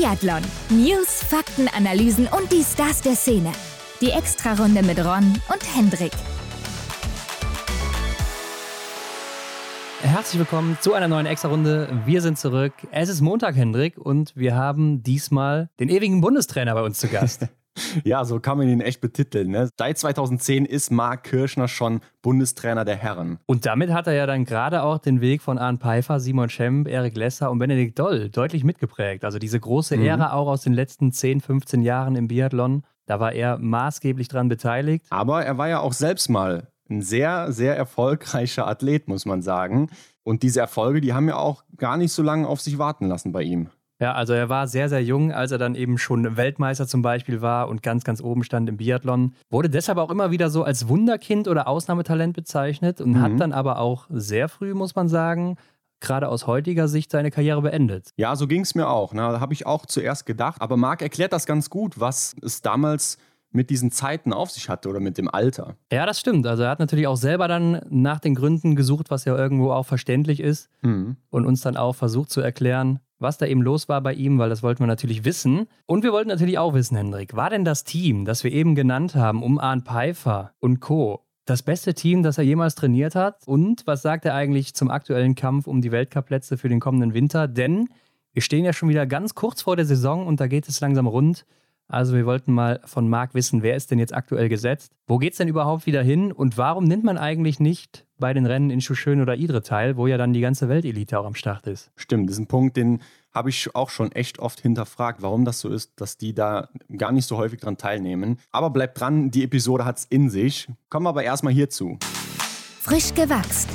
Biathlon. News, Fakten, Analysen und die Stars der Szene. Die Extrarunde mit Ron und Hendrik. Herzlich willkommen zu einer neuen Extra-Runde. Wir sind zurück. Es ist Montag, Hendrik, und wir haben diesmal den ewigen Bundestrainer bei uns zu Gast. Ja, so kann man ihn echt betiteln. Ne? Seit 2010 ist Marc Kirschner schon Bundestrainer der Herren. Und damit hat er ja dann gerade auch den Weg von Arne Pfeiffer, Simon Schemp, Erik Lesser und Benedikt Doll deutlich mitgeprägt. Also diese große mhm. Ära auch aus den letzten 10, 15 Jahren im Biathlon. Da war er maßgeblich dran beteiligt. Aber er war ja auch selbst mal ein sehr, sehr erfolgreicher Athlet, muss man sagen. Und diese Erfolge, die haben ja auch gar nicht so lange auf sich warten lassen bei ihm. Ja, also er war sehr, sehr jung, als er dann eben schon Weltmeister zum Beispiel war und ganz, ganz oben stand im Biathlon. Wurde deshalb auch immer wieder so als Wunderkind oder Ausnahmetalent bezeichnet und mhm. hat dann aber auch sehr früh, muss man sagen, gerade aus heutiger Sicht seine Karriere beendet. Ja, so ging es mir auch. Ne? Da habe ich auch zuerst gedacht. Aber Marc erklärt das ganz gut, was es damals mit diesen Zeiten auf sich hatte oder mit dem Alter. Ja, das stimmt. Also er hat natürlich auch selber dann nach den Gründen gesucht, was ja irgendwo auch verständlich ist mhm. und uns dann auch versucht zu erklären, was da eben los war bei ihm, weil das wollten wir natürlich wissen. Und wir wollten natürlich auch wissen, Hendrik, war denn das Team, das wir eben genannt haben, um Arne Pfeiffer und Co., das beste Team, das er jemals trainiert hat? Und was sagt er eigentlich zum aktuellen Kampf um die Weltcup-Plätze für den kommenden Winter? Denn wir stehen ja schon wieder ganz kurz vor der Saison und da geht es langsam rund. Also wir wollten mal von Marc wissen, wer ist denn jetzt aktuell gesetzt? Wo geht es denn überhaupt wieder hin? Und warum nimmt man eigentlich nicht bei den Rennen in Schuschön oder Idre teil, wo ja dann die ganze Weltelite auch am Start ist? Stimmt, das ist ein Punkt, den habe ich auch schon echt oft hinterfragt, warum das so ist, dass die da gar nicht so häufig dran teilnehmen. Aber bleibt dran, die Episode hat es in sich. Kommen wir aber erstmal hierzu. Frisch gewachst.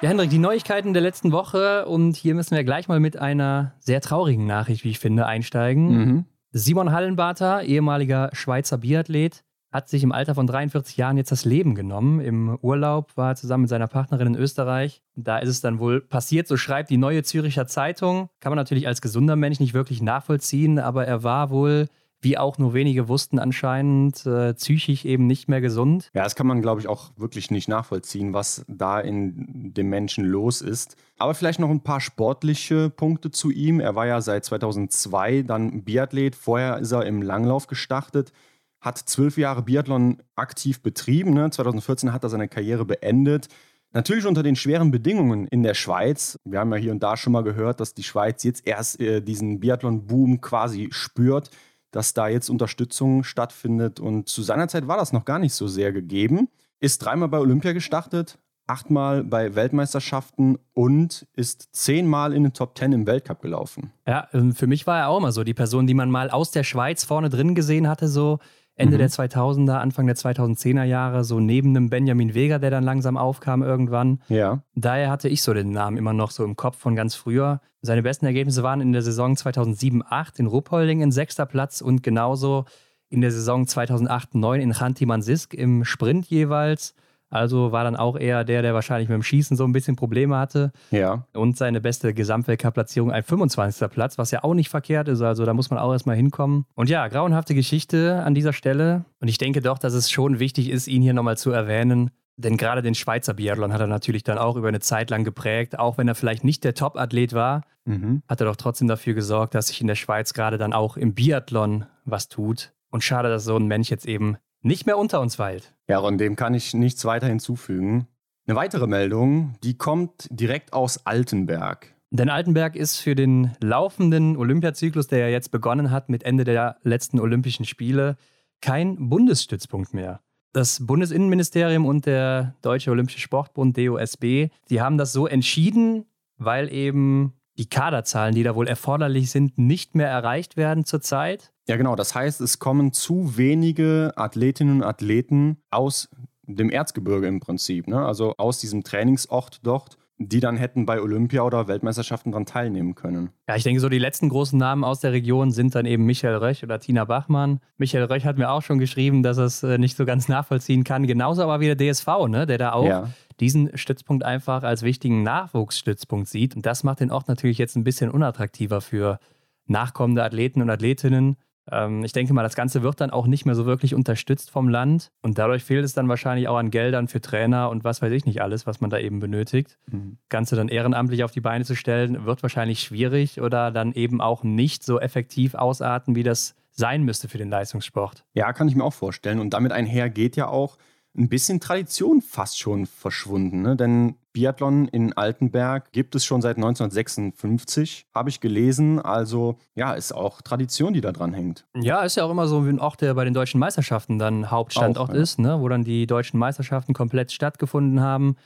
Ja, Hendrik, die Neuigkeiten der letzten Woche und hier müssen wir gleich mal mit einer sehr traurigen Nachricht, wie ich finde, einsteigen. Mhm. Simon Hallenbarter, ehemaliger Schweizer Biathlet, hat sich im Alter von 43 Jahren jetzt das Leben genommen. Im Urlaub war er zusammen mit seiner Partnerin in Österreich. Da ist es dann wohl passiert, so schreibt die Neue Züricher Zeitung. Kann man natürlich als gesunder Mensch nicht wirklich nachvollziehen, aber er war wohl wie auch nur wenige wussten, anscheinend äh, psychisch eben nicht mehr gesund. Ja, das kann man, glaube ich, auch wirklich nicht nachvollziehen, was da in dem Menschen los ist. Aber vielleicht noch ein paar sportliche Punkte zu ihm. Er war ja seit 2002 dann Biathlet. Vorher ist er im Langlauf gestartet, hat zwölf Jahre Biathlon aktiv betrieben. Ne? 2014 hat er seine Karriere beendet. Natürlich unter den schweren Bedingungen in der Schweiz. Wir haben ja hier und da schon mal gehört, dass die Schweiz jetzt erst äh, diesen Biathlon-Boom quasi spürt dass da jetzt Unterstützung stattfindet. Und zu seiner Zeit war das noch gar nicht so sehr gegeben. Ist dreimal bei Olympia gestartet, achtmal bei Weltmeisterschaften und ist zehnmal in den Top Ten im Weltcup gelaufen. Ja, ähm, für mich war er auch immer so die Person, die man mal aus der Schweiz vorne drin gesehen hatte, so Ende mhm. der 2000er, Anfang der 2010er Jahre, so neben einem Benjamin Vega, der dann langsam aufkam irgendwann. Ja. Daher hatte ich so den Namen immer noch so im Kopf von ganz früher. Seine besten Ergebnisse waren in der Saison 2007-8 in Ruppolding in sechster Platz und genauso in der Saison 2008-9 in Chanty-Mansisk im Sprint jeweils. Also war dann auch eher der, der wahrscheinlich mit dem Schießen so ein bisschen Probleme hatte. Ja. Und seine beste Gesamtweltcup-Platzierung ein 25. Platz, was ja auch nicht verkehrt ist. Also da muss man auch erstmal hinkommen. Und ja, grauenhafte Geschichte an dieser Stelle. Und ich denke doch, dass es schon wichtig ist, ihn hier nochmal zu erwähnen. Denn gerade den Schweizer Biathlon hat er natürlich dann auch über eine Zeit lang geprägt. Auch wenn er vielleicht nicht der Top-Athlet war, mhm. hat er doch trotzdem dafür gesorgt, dass sich in der Schweiz gerade dann auch im Biathlon was tut. Und schade, dass so ein Mensch jetzt eben nicht mehr unter uns weilt. Ja, und dem kann ich nichts weiter hinzufügen. Eine weitere Meldung, die kommt direkt aus Altenberg. Denn Altenberg ist für den laufenden Olympiazyklus, der ja jetzt begonnen hat mit Ende der letzten Olympischen Spiele, kein Bundesstützpunkt mehr. Das Bundesinnenministerium und der Deutsche Olympische Sportbund DOSB, die haben das so entschieden, weil eben die Kaderzahlen, die da wohl erforderlich sind, nicht mehr erreicht werden zurzeit. Ja, genau. Das heißt, es kommen zu wenige Athletinnen und Athleten aus dem Erzgebirge im Prinzip, ne? also aus diesem Trainingsort dort die dann hätten bei Olympia oder Weltmeisterschaften daran teilnehmen können. Ja, ich denke, so die letzten großen Namen aus der Region sind dann eben Michael Röch oder Tina Bachmann. Michael Röch hat mir auch schon geschrieben, dass er es äh, nicht so ganz nachvollziehen kann. Genauso aber wie der DSV, ne? der da auch ja. Diesen Stützpunkt einfach als wichtigen Nachwuchsstützpunkt sieht. Und das macht den Ort natürlich jetzt ein bisschen unattraktiver für nachkommende Athleten und Athletinnen. Ähm, ich denke mal, das Ganze wird dann auch nicht mehr so wirklich unterstützt vom Land und dadurch fehlt es dann wahrscheinlich auch an Geldern für Trainer und was weiß ich nicht alles, was man da eben benötigt. Mhm. Ganze dann ehrenamtlich auf die Beine zu stellen, wird wahrscheinlich schwierig oder dann eben auch nicht so effektiv ausarten, wie das sein müsste für den Leistungssport. Ja, kann ich mir auch vorstellen. Und damit einher geht ja auch ein bisschen Tradition fast schon verschwunden. Ne? Denn Biathlon in Altenberg gibt es schon seit 1956, habe ich gelesen. Also ja, ist auch Tradition, die da dran hängt. Ja, ist ja auch immer so wie ein Ort, der bei den deutschen Meisterschaften dann Hauptstandort auch, ja. ist, ne? wo dann die deutschen Meisterschaften komplett stattgefunden haben.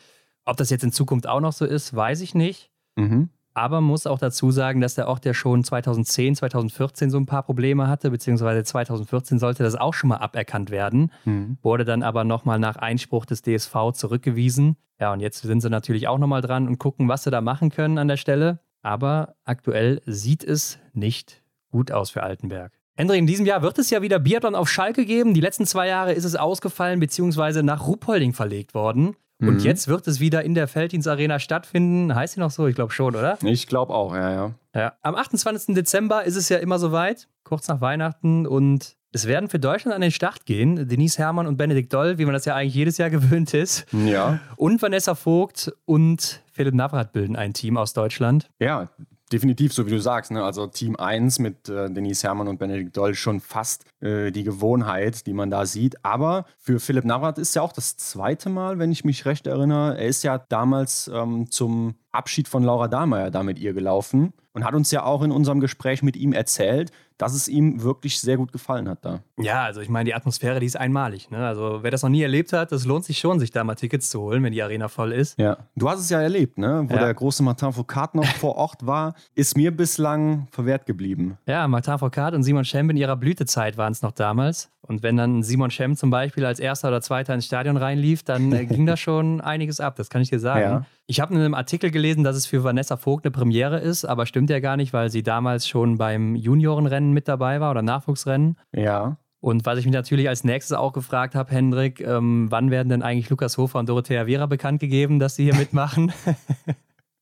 Ob das jetzt in Zukunft auch noch so ist, weiß ich nicht. Mhm. Aber muss auch dazu sagen, dass der Ort ja schon 2010, 2014 so ein paar Probleme hatte, beziehungsweise 2014 sollte das auch schon mal aberkannt werden, mhm. wurde dann aber nochmal nach Einspruch des DSV zurückgewiesen. Ja, und jetzt sind sie natürlich auch nochmal dran und gucken, was sie da machen können an der Stelle. Aber aktuell sieht es nicht gut aus für Altenberg. Hendrik, in diesem Jahr wird es ja wieder Biathlon auf Schalke geben. Die letzten zwei Jahre ist es ausgefallen, beziehungsweise nach Ruppolding verlegt worden. Und mhm. jetzt wird es wieder in der Felddienstarena stattfinden. Heißt sie noch so? Ich glaube schon, oder? Ich glaube auch, ja, ja, ja. Am 28. Dezember ist es ja immer soweit, kurz nach Weihnachten. Und es werden für Deutschland an den Start gehen. Denise Herrmann und Benedikt Doll, wie man das ja eigentlich jedes Jahr gewöhnt ist. Ja. Und Vanessa Vogt und Philipp Navrat bilden ein Team aus Deutschland. Ja, definitiv, so wie du sagst. Ne? Also Team 1 mit äh, Denise Herrmann und Benedikt Doll schon fast äh, die Gewohnheit, die man da sieht. Aber für Philipp Navrat ist ja auch das zweite Mal, wenn ich mich recht erinnere. Er ist ja damals ähm, zum Abschied von Laura Dahlmeier da mit ihr gelaufen und hat uns ja auch in unserem Gespräch mit ihm erzählt, dass es ihm wirklich sehr gut gefallen hat da. Ja, also ich meine, die Atmosphäre, die ist einmalig. Ne? Also wer das noch nie erlebt hat, das lohnt sich schon, sich da mal Tickets zu holen, wenn die Arena voll ist. Ja, du hast es ja erlebt, ne? wo ja. der große Martin Foucault noch vor Ort war, ist mir bislang verwehrt geblieben. Ja, Martin Foucault und Simon Schemp in ihrer Blütezeit waren es noch damals. Und wenn dann Simon Schemp zum Beispiel als Erster oder Zweiter ins Stadion reinlief, dann äh, ging da schon einiges ab, das kann ich dir sagen. Ja. Ich habe in einem Artikel gelesen, dass es für Vanessa Vogt eine Premiere ist, aber stimmt ja gar nicht, weil sie damals schon beim Juniorenrennen mit dabei war oder Nachwuchsrennen. Ja. Und was ich mich natürlich als nächstes auch gefragt habe, Hendrik, ähm, wann werden denn eigentlich Lukas Hofer und Dorothea Vera bekannt gegeben, dass sie hier mitmachen?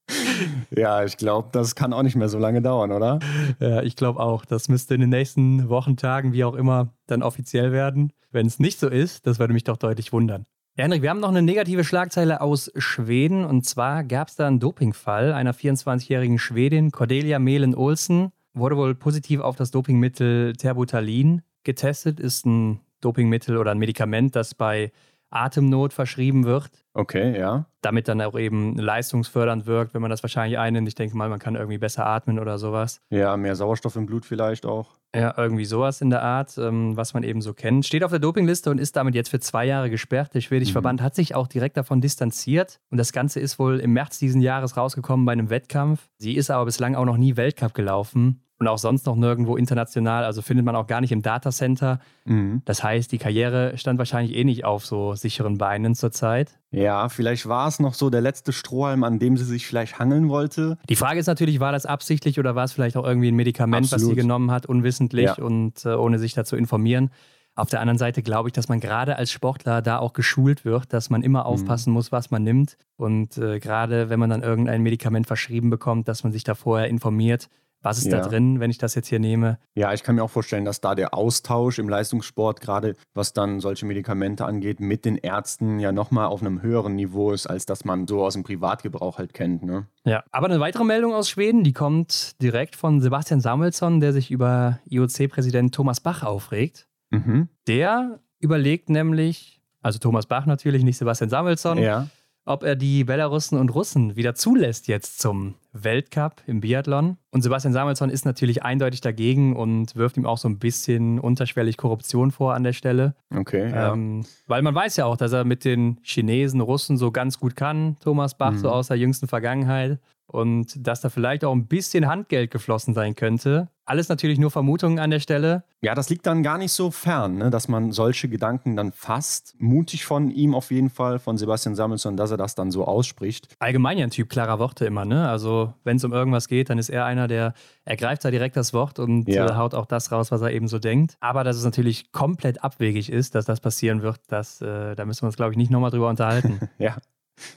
ja, ich glaube, das kann auch nicht mehr so lange dauern, oder? Ja, ich glaube auch. Das müsste in den nächsten Wochen, Tagen, wie auch immer, dann offiziell werden. Wenn es nicht so ist, das würde mich doch deutlich wundern. Ja, Henrik, wir haben noch eine negative Schlagzeile aus Schweden. Und zwar gab es da einen Dopingfall einer 24-jährigen Schwedin, Cordelia Mehlen-Olsen, wurde wohl positiv auf das Dopingmittel Terbutalin getestet. Ist ein Dopingmittel oder ein Medikament, das bei Atemnot verschrieben wird. Okay, ja. Damit dann auch eben leistungsfördernd wirkt, wenn man das wahrscheinlich einnimmt. Ich denke mal, man kann irgendwie besser atmen oder sowas. Ja, mehr Sauerstoff im Blut vielleicht auch. Ja, irgendwie sowas in der Art, ähm, was man eben so kennt. Steht auf der Dopingliste und ist damit jetzt für zwei Jahre gesperrt. Der schwedische mhm. Verband hat sich auch direkt davon distanziert. Und das Ganze ist wohl im März diesen Jahres rausgekommen bei einem Wettkampf. Sie ist aber bislang auch noch nie Weltcup gelaufen und auch sonst noch nirgendwo international. Also findet man auch gar nicht im Datacenter. Mhm. Das heißt, die Karriere stand wahrscheinlich eh nicht auf so sicheren Beinen zurzeit. Ja, vielleicht war es noch so der letzte Strohhalm, an dem sie sich vielleicht hangeln wollte. Die Frage ist natürlich, war das absichtlich oder war es vielleicht auch irgendwie ein Medikament, Absolut. was sie genommen hat, unwissentlich ja. und äh, ohne sich dazu informieren? Auf der anderen Seite glaube ich, dass man gerade als Sportler da auch geschult wird, dass man immer mhm. aufpassen muss, was man nimmt. Und äh, gerade wenn man dann irgendein Medikament verschrieben bekommt, dass man sich da vorher informiert, was ist ja. da drin, wenn ich das jetzt hier nehme? Ja, ich kann mir auch vorstellen, dass da der Austausch im Leistungssport, gerade was dann solche Medikamente angeht, mit den Ärzten ja nochmal auf einem höheren Niveau ist, als das man so aus dem Privatgebrauch halt kennt. Ne? Ja, aber eine weitere Meldung aus Schweden, die kommt direkt von Sebastian Samuelsson, der sich über IOC-Präsident Thomas Bach aufregt. Mhm. Der überlegt nämlich, also Thomas Bach natürlich, nicht Sebastian Samuelsson, ja ob er die Belarussen und Russen wieder zulässt jetzt zum Weltcup im Biathlon. Und Sebastian Samuelsson ist natürlich eindeutig dagegen und wirft ihm auch so ein bisschen unterschwellig Korruption vor an der Stelle. Okay. Ja. Ähm, weil man weiß ja auch, dass er mit den Chinesen, Russen so ganz gut kann, Thomas Bach, mhm. so aus der jüngsten Vergangenheit und dass da vielleicht auch ein bisschen Handgeld geflossen sein könnte. Alles natürlich nur Vermutungen an der Stelle. Ja, das liegt dann gar nicht so fern, ne, dass man solche Gedanken dann fasst. Mutig von ihm auf jeden Fall, von Sebastian Samuelsson, dass er das dann so ausspricht. Allgemein ja ein Typ klarer Worte immer, ne? Also, wenn es um irgendwas geht, dann ist er einer, der ergreift da direkt das Wort und ja. äh, haut auch das raus, was er eben so denkt. Aber dass es natürlich komplett abwegig ist, dass das passieren wird, das, äh, da müssen wir uns, glaube ich, nicht nochmal drüber unterhalten. ja.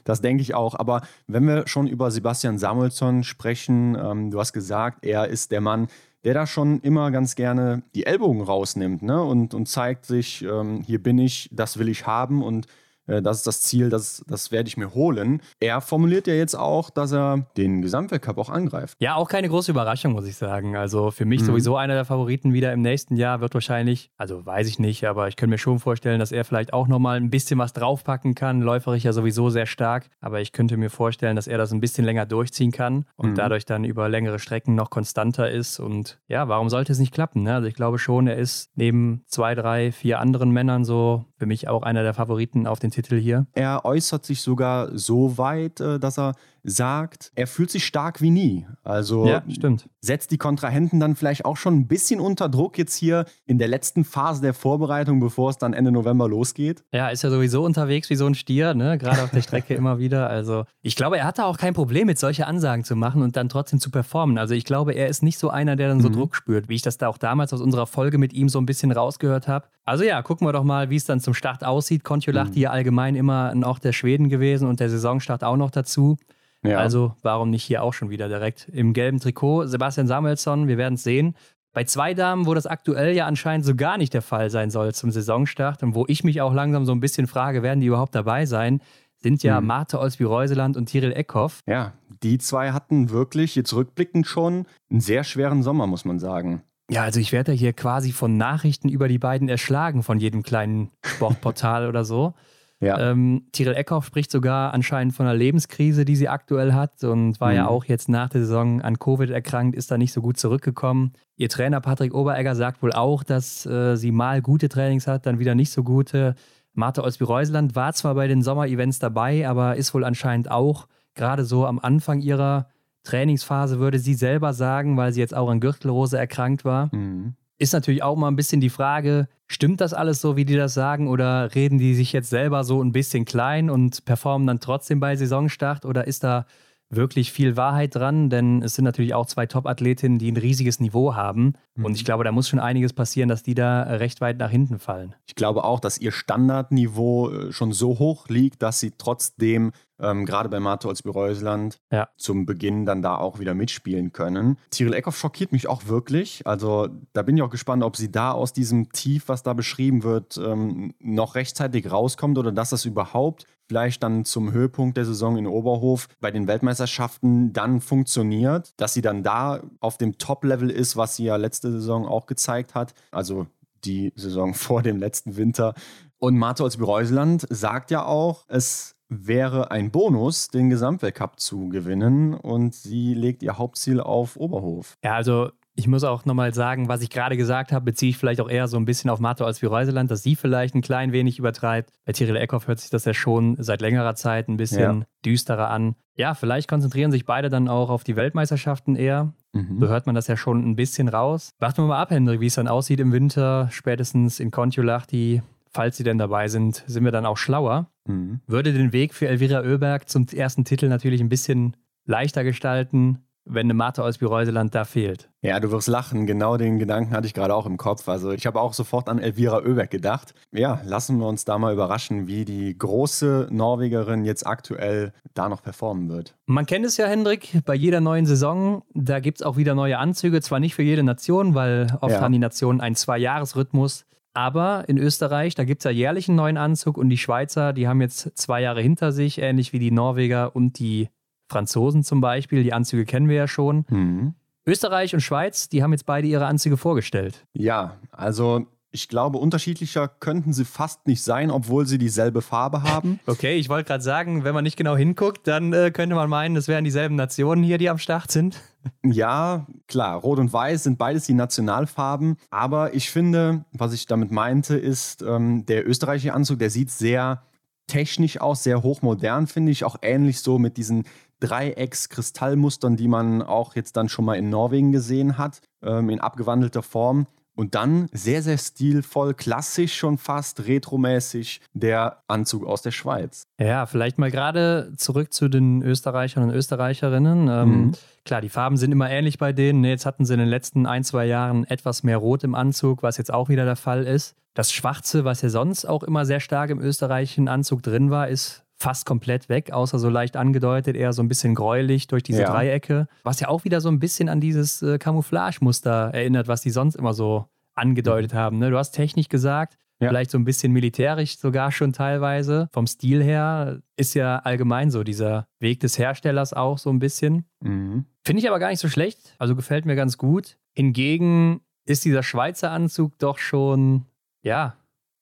Das denke ich auch. Aber wenn wir schon über Sebastian Samuelsson sprechen, ähm, du hast gesagt, er ist der Mann, der da schon immer ganz gerne die Ellbogen rausnimmt ne? und, und zeigt sich, ähm, hier bin ich, das will ich haben und das ist das Ziel, das, das werde ich mir holen. Er formuliert ja jetzt auch, dass er den Gesamtweltcup auch angreift. Ja, auch keine große Überraschung, muss ich sagen. Also für mich mhm. sowieso einer der Favoriten wieder im nächsten Jahr wird wahrscheinlich, also weiß ich nicht, aber ich könnte mir schon vorstellen, dass er vielleicht auch nochmal ein bisschen was draufpacken kann. Läuferig ja sowieso sehr stark, aber ich könnte mir vorstellen, dass er das ein bisschen länger durchziehen kann und mhm. dadurch dann über längere Strecken noch konstanter ist. Und ja, warum sollte es nicht klappen? Ne? Also ich glaube schon, er ist neben zwei, drei, vier anderen Männern so für mich auch einer der Favoriten auf den Titel hier. Er äußert sich sogar so weit, äh, dass er sagt, er fühlt sich stark wie nie. Also ja, stimmt. setzt die Kontrahenten dann vielleicht auch schon ein bisschen unter Druck jetzt hier in der letzten Phase der Vorbereitung, bevor es dann Ende November losgeht. Ja, ist ja sowieso unterwegs wie so ein Stier, ne? gerade auf der Strecke immer wieder. Also ich glaube, er hatte auch kein Problem mit solche Ansagen zu machen und dann trotzdem zu performen. Also ich glaube, er ist nicht so einer, der dann so mhm. Druck spürt, wie ich das da auch damals aus unserer Folge mit ihm so ein bisschen rausgehört habe. Also ja, gucken wir doch mal, wie es dann zum Start aussieht. Kontiolahti mhm. ja allgemein immer ein Ort der Schweden gewesen und der Saisonstart auch noch dazu. Ja. Also warum nicht hier auch schon wieder direkt im gelben Trikot? Sebastian Samuelsson, wir werden es sehen. Bei zwei Damen, wo das aktuell ja anscheinend so gar nicht der Fall sein soll zum Saisonstart und wo ich mich auch langsam so ein bisschen frage, werden die überhaupt dabei sein, sind ja mhm. Marte Olsby-Reuseland und Tiril Eckhoff. Ja, die zwei hatten wirklich jetzt rückblickend schon einen sehr schweren Sommer, muss man sagen. Ja, also ich werde ja hier quasi von Nachrichten über die beiden erschlagen von jedem kleinen Sportportal oder so. Ja. Ähm, Tiril Eckhoff spricht sogar anscheinend von einer Lebenskrise, die sie aktuell hat und war mhm. ja auch jetzt nach der Saison an Covid erkrankt, ist da nicht so gut zurückgekommen. Ihr Trainer Patrick Oberegger sagt wohl auch, dass äh, sie mal gute Trainings hat, dann wieder nicht so gute. Martha Olsby-Reuseland war zwar bei den Sommerevents dabei, aber ist wohl anscheinend auch gerade so am Anfang ihrer Trainingsphase, würde sie selber sagen, weil sie jetzt auch an Gürtelrose erkrankt war. Mhm. Ist natürlich auch mal ein bisschen die Frage, stimmt das alles so, wie die das sagen, oder reden die sich jetzt selber so ein bisschen klein und performen dann trotzdem bei Saisonstart, oder ist da wirklich viel Wahrheit dran, denn es sind natürlich auch zwei Top-Athletinnen, die ein riesiges Niveau haben. Mhm. Und ich glaube, da muss schon einiges passieren, dass die da recht weit nach hinten fallen. Ich glaube auch, dass ihr Standardniveau äh, schon so hoch liegt, dass sie trotzdem ähm, gerade bei Marto als Bereusland ja. zum Beginn dann da auch wieder mitspielen können. Cyril Eckhoff schockiert mich auch wirklich. Also da bin ich auch gespannt, ob sie da aus diesem Tief, was da beschrieben wird, ähm, noch rechtzeitig rauskommt oder dass das überhaupt vielleicht dann zum Höhepunkt der Saison in Oberhof bei den Weltmeisterschaften dann funktioniert, dass sie dann da auf dem Top-Level ist, was sie ja letzte Saison auch gezeigt hat. Also die Saison vor dem letzten Winter. Und Martholz Bereuseland sagt ja auch, es wäre ein Bonus, den Gesamtweltcup zu gewinnen und sie legt ihr Hauptziel auf Oberhof. Ja, also ich muss auch nochmal sagen, was ich gerade gesagt habe, beziehe ich vielleicht auch eher so ein bisschen auf Mathe als wie Reuseland, dass sie vielleicht ein klein wenig übertreibt. Bei Tyrell Eckhoff hört sich das ja schon seit längerer Zeit ein bisschen ja. düsterer an. Ja, vielleicht konzentrieren sich beide dann auch auf die Weltmeisterschaften eher. Mhm. So hört man das ja schon ein bisschen raus. Warten wir mal ab, Hendrik, wie es dann aussieht im Winter, spätestens in Kontiolahti. Falls sie denn dabei sind, sind wir dann auch schlauer. Mhm. Würde den Weg für Elvira Oeberg zum ersten Titel natürlich ein bisschen leichter gestalten wenn eine Mate aus Bireuseland da fehlt. Ja, du wirst lachen. Genau den Gedanken hatte ich gerade auch im Kopf. Also ich habe auch sofort an Elvira Oeberg gedacht. Ja, lassen wir uns da mal überraschen, wie die große Norwegerin jetzt aktuell da noch performen wird. Man kennt es ja, Hendrik, bei jeder neuen Saison, da gibt es auch wieder neue Anzüge. Zwar nicht für jede Nation, weil oft ja. haben die Nationen einen Zwei-Jahres-Rhythmus. Aber in Österreich, da gibt es ja jährlich einen neuen Anzug und die Schweizer, die haben jetzt zwei Jahre hinter sich, ähnlich wie die Norweger und die Franzosen zum Beispiel, die Anzüge kennen wir ja schon. Mhm. Österreich und Schweiz, die haben jetzt beide ihre Anzüge vorgestellt. Ja, also ich glaube, unterschiedlicher könnten sie fast nicht sein, obwohl sie dieselbe Farbe haben. Okay, ich wollte gerade sagen, wenn man nicht genau hinguckt, dann äh, könnte man meinen, es wären dieselben Nationen hier, die am Start sind. Ja, klar, Rot und Weiß sind beides die Nationalfarben. Aber ich finde, was ich damit meinte, ist, ähm, der österreichische Anzug, der sieht sehr technisch aus, sehr hochmodern, finde ich. Auch ähnlich so mit diesen Dreiecks-Kristallmustern, die man auch jetzt dann schon mal in Norwegen gesehen hat, ähm, in abgewandelter Form. Und dann sehr, sehr stilvoll, klassisch schon fast, retromäßig der Anzug aus der Schweiz. Ja, vielleicht mal gerade zurück zu den Österreichern und Österreicherinnen. Ähm, mhm. Klar, die Farben sind immer ähnlich bei denen. Jetzt hatten sie in den letzten ein, zwei Jahren etwas mehr Rot im Anzug, was jetzt auch wieder der Fall ist. Das Schwarze, was ja sonst auch immer sehr stark im österreichischen Anzug drin war, ist fast komplett weg, außer so leicht angedeutet, eher so ein bisschen gräulich durch diese ja. Dreiecke, was ja auch wieder so ein bisschen an dieses äh, Camouflage-Muster erinnert, was die sonst immer so angedeutet mhm. haben. Ne? Du hast Technik gesagt, ja. vielleicht so ein bisschen militärisch sogar schon teilweise. Vom Stil her ist ja allgemein so dieser Weg des Herstellers auch so ein bisschen. Mhm. Finde ich aber gar nicht so schlecht, also gefällt mir ganz gut. Hingegen ist dieser Schweizer Anzug doch schon, ja,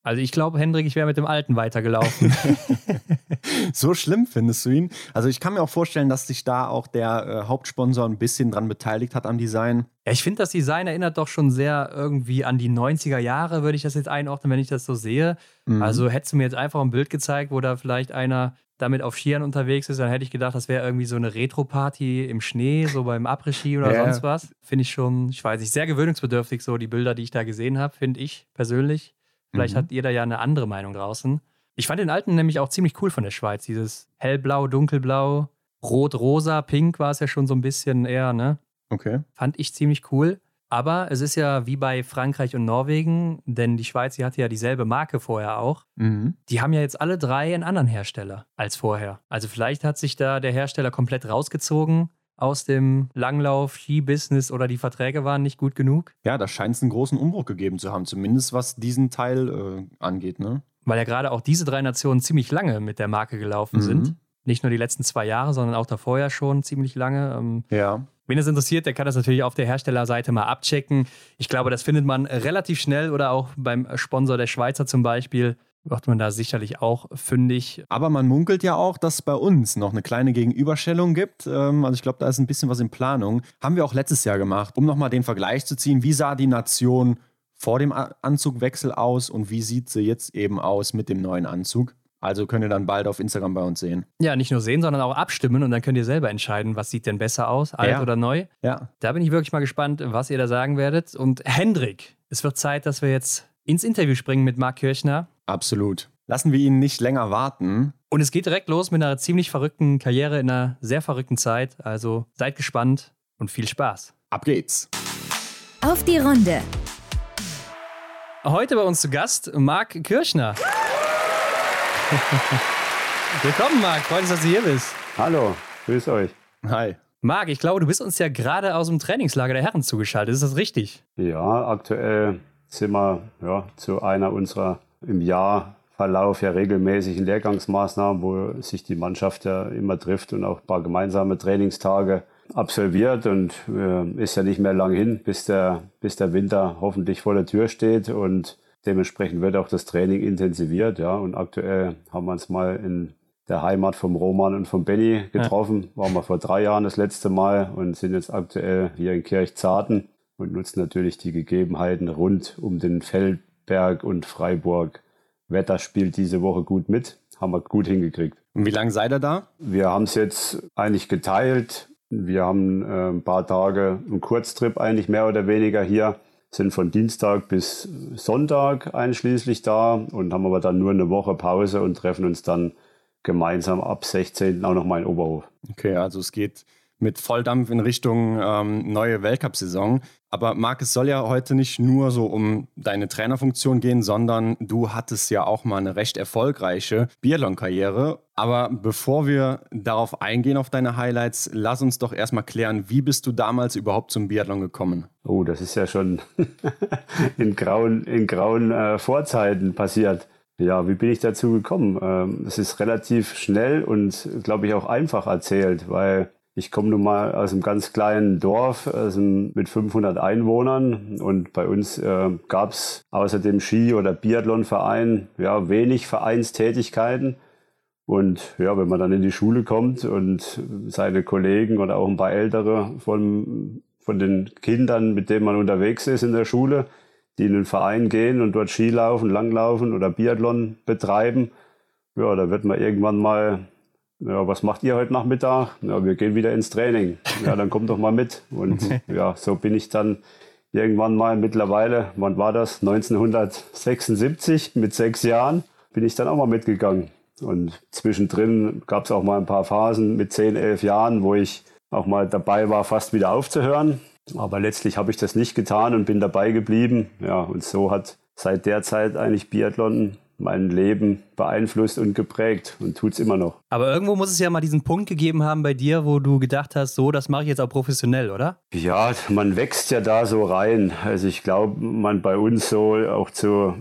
also ich glaube, Hendrik, ich wäre mit dem alten weitergelaufen. so schlimm findest du ihn? Also ich kann mir auch vorstellen, dass sich da auch der äh, Hauptsponsor ein bisschen dran beteiligt hat am Design. Ja, ich finde, das Design erinnert doch schon sehr irgendwie an die 90er Jahre, würde ich das jetzt einordnen, wenn ich das so sehe. Mhm. Also hättest du mir jetzt einfach ein Bild gezeigt, wo da vielleicht einer damit auf Skiern unterwegs ist, dann hätte ich gedacht, das wäre irgendwie so eine Retro-Party im Schnee, so beim Après-Ski oder ja. sonst was. Finde ich schon, ich weiß nicht, sehr gewöhnungsbedürftig, so die Bilder, die ich da gesehen habe, finde ich persönlich. Vielleicht mhm. hat jeder ja eine andere Meinung draußen. Ich fand den alten nämlich auch ziemlich cool von der Schweiz. Dieses hellblau, dunkelblau, rot, rosa, pink war es ja schon so ein bisschen eher, ne? Okay. Fand ich ziemlich cool. Aber es ist ja wie bei Frankreich und Norwegen, denn die Schweiz, die hatte ja dieselbe Marke vorher auch. Mhm. Die haben ja jetzt alle drei einen anderen Hersteller als vorher. Also vielleicht hat sich da der Hersteller komplett rausgezogen aus dem Langlauf-Ski-Business oder die Verträge waren nicht gut genug? Ja, da scheint es einen großen Umbruch gegeben zu haben, zumindest was diesen Teil äh, angeht. Ne? Weil ja gerade auch diese drei Nationen ziemlich lange mit der Marke gelaufen mhm. sind. Nicht nur die letzten zwei Jahre, sondern auch davor ja schon ziemlich lange. Ähm, ja. Wen es interessiert, der kann das natürlich auf der Herstellerseite mal abchecken. Ich glaube, das findet man relativ schnell oder auch beim Sponsor der Schweizer zum Beispiel wird man da sicherlich auch fündig. Aber man munkelt ja auch, dass es bei uns noch eine kleine Gegenüberstellung gibt. Ähm, also ich glaube, da ist ein bisschen was in Planung. Haben wir auch letztes Jahr gemacht, um nochmal den Vergleich zu ziehen. Wie sah die Nation vor dem Anzugwechsel aus und wie sieht sie jetzt eben aus mit dem neuen Anzug? Also könnt ihr dann bald auf Instagram bei uns sehen. Ja, nicht nur sehen, sondern auch abstimmen und dann könnt ihr selber entscheiden, was sieht denn besser aus, alt ja. oder neu. Ja. Da bin ich wirklich mal gespannt, was ihr da sagen werdet. Und Hendrik, es wird Zeit, dass wir jetzt ins Interview springen mit Marc Kirchner. Absolut. Lassen wir ihn nicht länger warten. Und es geht direkt los mit einer ziemlich verrückten Karriere in einer sehr verrückten Zeit. Also seid gespannt und viel Spaß. Ab geht's. Auf die Runde. Heute bei uns zu Gast Marc Kirchner. Willkommen, Marc. Freut uns, dass du hier bist. Hallo, grüß euch. Hi. Marc, ich glaube, du bist uns ja gerade aus dem Trainingslager der Herren zugeschaltet. Ist das richtig? Ja, aktuell sind wir ja, zu einer unserer im Jahrverlauf ja regelmäßigen Lehrgangsmaßnahmen, wo sich die Mannschaft ja immer trifft und auch ein paar gemeinsame Trainingstage absolviert und äh, ist ja nicht mehr lang hin, bis der, bis der Winter hoffentlich vor der Tür steht und dementsprechend wird auch das Training intensiviert, ja. Und aktuell haben wir uns mal in der Heimat vom Roman und vom Benny getroffen. Ja. Waren wir vor drei Jahren das letzte Mal und sind jetzt aktuell hier in Kirchzarten und nutzen natürlich die Gegebenheiten rund um den Feldberg und Freiburg. Wetter spielt diese Woche gut mit, haben wir gut hingekriegt. Und wie lange seid ihr da? Wir haben es jetzt eigentlich geteilt. Wir haben äh, ein paar Tage einen Kurztrip eigentlich mehr oder weniger hier, sind von Dienstag bis Sonntag einschließlich da und haben aber dann nur eine Woche Pause und treffen uns dann gemeinsam ab 16. auch nochmal in Oberhof. Okay, also es geht mit Volldampf in Richtung ähm, neue Weltcup-Saison. Aber Marc, es soll ja heute nicht nur so um deine Trainerfunktion gehen, sondern du hattest ja auch mal eine recht erfolgreiche Biathlon-Karriere. Aber bevor wir darauf eingehen, auf deine Highlights, lass uns doch erstmal klären, wie bist du damals überhaupt zum Biathlon gekommen? Oh, das ist ja schon in grauen, in grauen äh, Vorzeiten passiert. Ja, wie bin ich dazu gekommen? Ähm, es ist relativ schnell und, glaube ich, auch einfach erzählt, weil ich komme nun mal aus einem ganz kleinen Dorf also mit 500 Einwohnern und bei uns äh, gab es außer dem Ski- oder Biathlonverein ja wenig Vereinstätigkeiten. Und ja, wenn man dann in die Schule kommt und seine Kollegen oder auch ein paar Ältere von, von den Kindern, mit denen man unterwegs ist in der Schule, die in den Verein gehen und dort Skilaufen, Langlaufen oder Biathlon betreiben, ja, da wird man irgendwann mal ja, was macht ihr heute Nachmittag? Ja, wir gehen wieder ins Training. Ja, dann kommt doch mal mit. Und ja, so bin ich dann irgendwann mal mittlerweile, wann war das? 1976 mit sechs Jahren bin ich dann auch mal mitgegangen. Und zwischendrin gab es auch mal ein paar Phasen mit zehn, elf Jahren, wo ich auch mal dabei war, fast wieder aufzuhören. Aber letztlich habe ich das nicht getan und bin dabei geblieben. Ja, und so hat seit der Zeit eigentlich Biathlon mein Leben beeinflusst und geprägt und tut es immer noch. Aber irgendwo muss es ja mal diesen Punkt gegeben haben bei dir, wo du gedacht hast, so, das mache ich jetzt auch professionell, oder? Ja, man wächst ja da so rein. Also ich glaube, man bei uns so auch zu,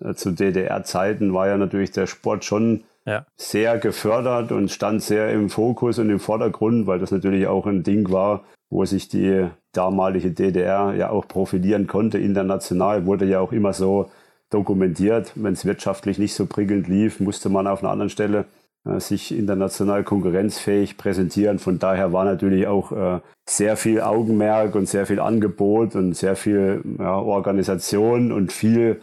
äh, zu DDR-Zeiten war ja natürlich der Sport schon ja. sehr gefördert und stand sehr im Fokus und im Vordergrund, weil das natürlich auch ein Ding war, wo sich die damalige DDR ja auch profilieren konnte. International wurde ja auch immer so dokumentiert. Wenn es wirtschaftlich nicht so prickelnd lief, musste man auf einer anderen Stelle äh, sich international konkurrenzfähig präsentieren. Von daher war natürlich auch äh, sehr viel Augenmerk und sehr viel Angebot und sehr viel ja, Organisation und viel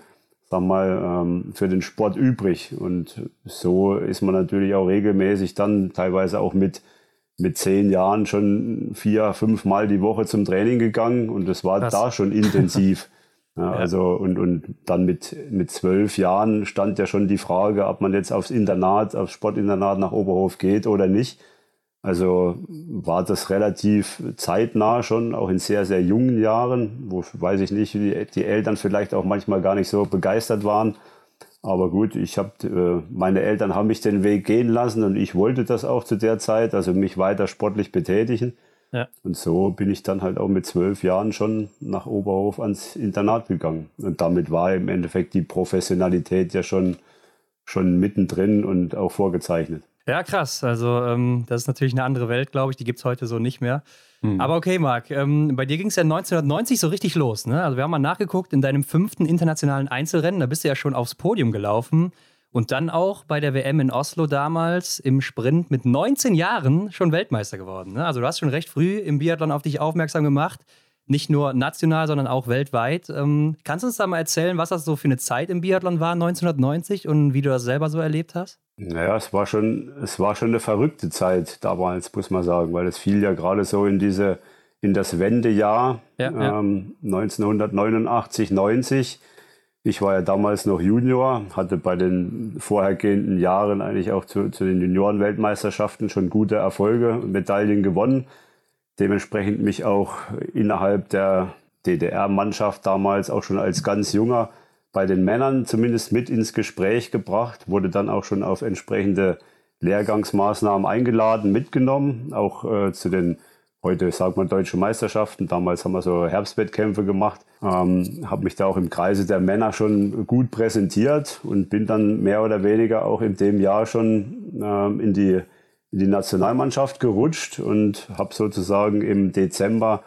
sag mal, ähm, für den Sport übrig. Und so ist man natürlich auch regelmäßig dann teilweise auch mit, mit zehn Jahren schon vier, fünf Mal die Woche zum Training gegangen und das war Krass. da schon intensiv. Ja, Also und, und dann mit, mit zwölf Jahren stand ja schon die Frage, ob man jetzt aufs Internat, aufs Sportinternat nach Oberhof geht oder nicht. Also war das relativ zeitnah schon, auch in sehr, sehr jungen Jahren, wo, weiß ich nicht, die, die Eltern vielleicht auch manchmal gar nicht so begeistert waren. Aber gut, ich habe, äh, meine Eltern haben mich den Weg gehen lassen und ich wollte das auch zu der Zeit, also mich weiter sportlich betätigen. Ja. Und so bin ich dann halt auch mit zwölf Jahren schon nach Oberhof ans Internat gegangen. Und damit war im Endeffekt die Professionalität ja schon, schon mittendrin und auch vorgezeichnet. Ja, krass. Also, ähm, das ist natürlich eine andere Welt, glaube ich. Die gibt es heute so nicht mehr. Mhm. Aber okay, Marc, ähm, bei dir ging es ja 1990 so richtig los. Ne? Also, wir haben mal nachgeguckt in deinem fünften internationalen Einzelrennen. Da bist du ja schon aufs Podium gelaufen. Und dann auch bei der WM in Oslo damals im Sprint mit 19 Jahren schon Weltmeister geworden. Ne? Also, du hast schon recht früh im Biathlon auf dich aufmerksam gemacht. Nicht nur national, sondern auch weltweit. Ähm, kannst du uns da mal erzählen, was das so für eine Zeit im Biathlon war 1990 und wie du das selber so erlebt hast? Naja, es war schon, es war schon eine verrückte Zeit damals, muss man sagen, weil es fiel ja gerade so in diese, in das Wendejahr ja, ja. Ähm, 1989, 90. Ich war ja damals noch Junior, hatte bei den vorhergehenden Jahren eigentlich auch zu, zu den Juniorenweltmeisterschaften schon gute Erfolge, Medaillen gewonnen. Dementsprechend mich auch innerhalb der DDR-Mannschaft damals auch schon als ganz junger bei den Männern zumindest mit ins Gespräch gebracht, wurde dann auch schon auf entsprechende Lehrgangsmaßnahmen eingeladen, mitgenommen, auch äh, zu den heute sagt man deutsche Meisterschaften. Damals haben wir so Herbstwettkämpfe gemacht, ähm, habe mich da auch im Kreise der Männer schon gut präsentiert und bin dann mehr oder weniger auch in dem Jahr schon ähm, in die in die Nationalmannschaft gerutscht und habe sozusagen im Dezember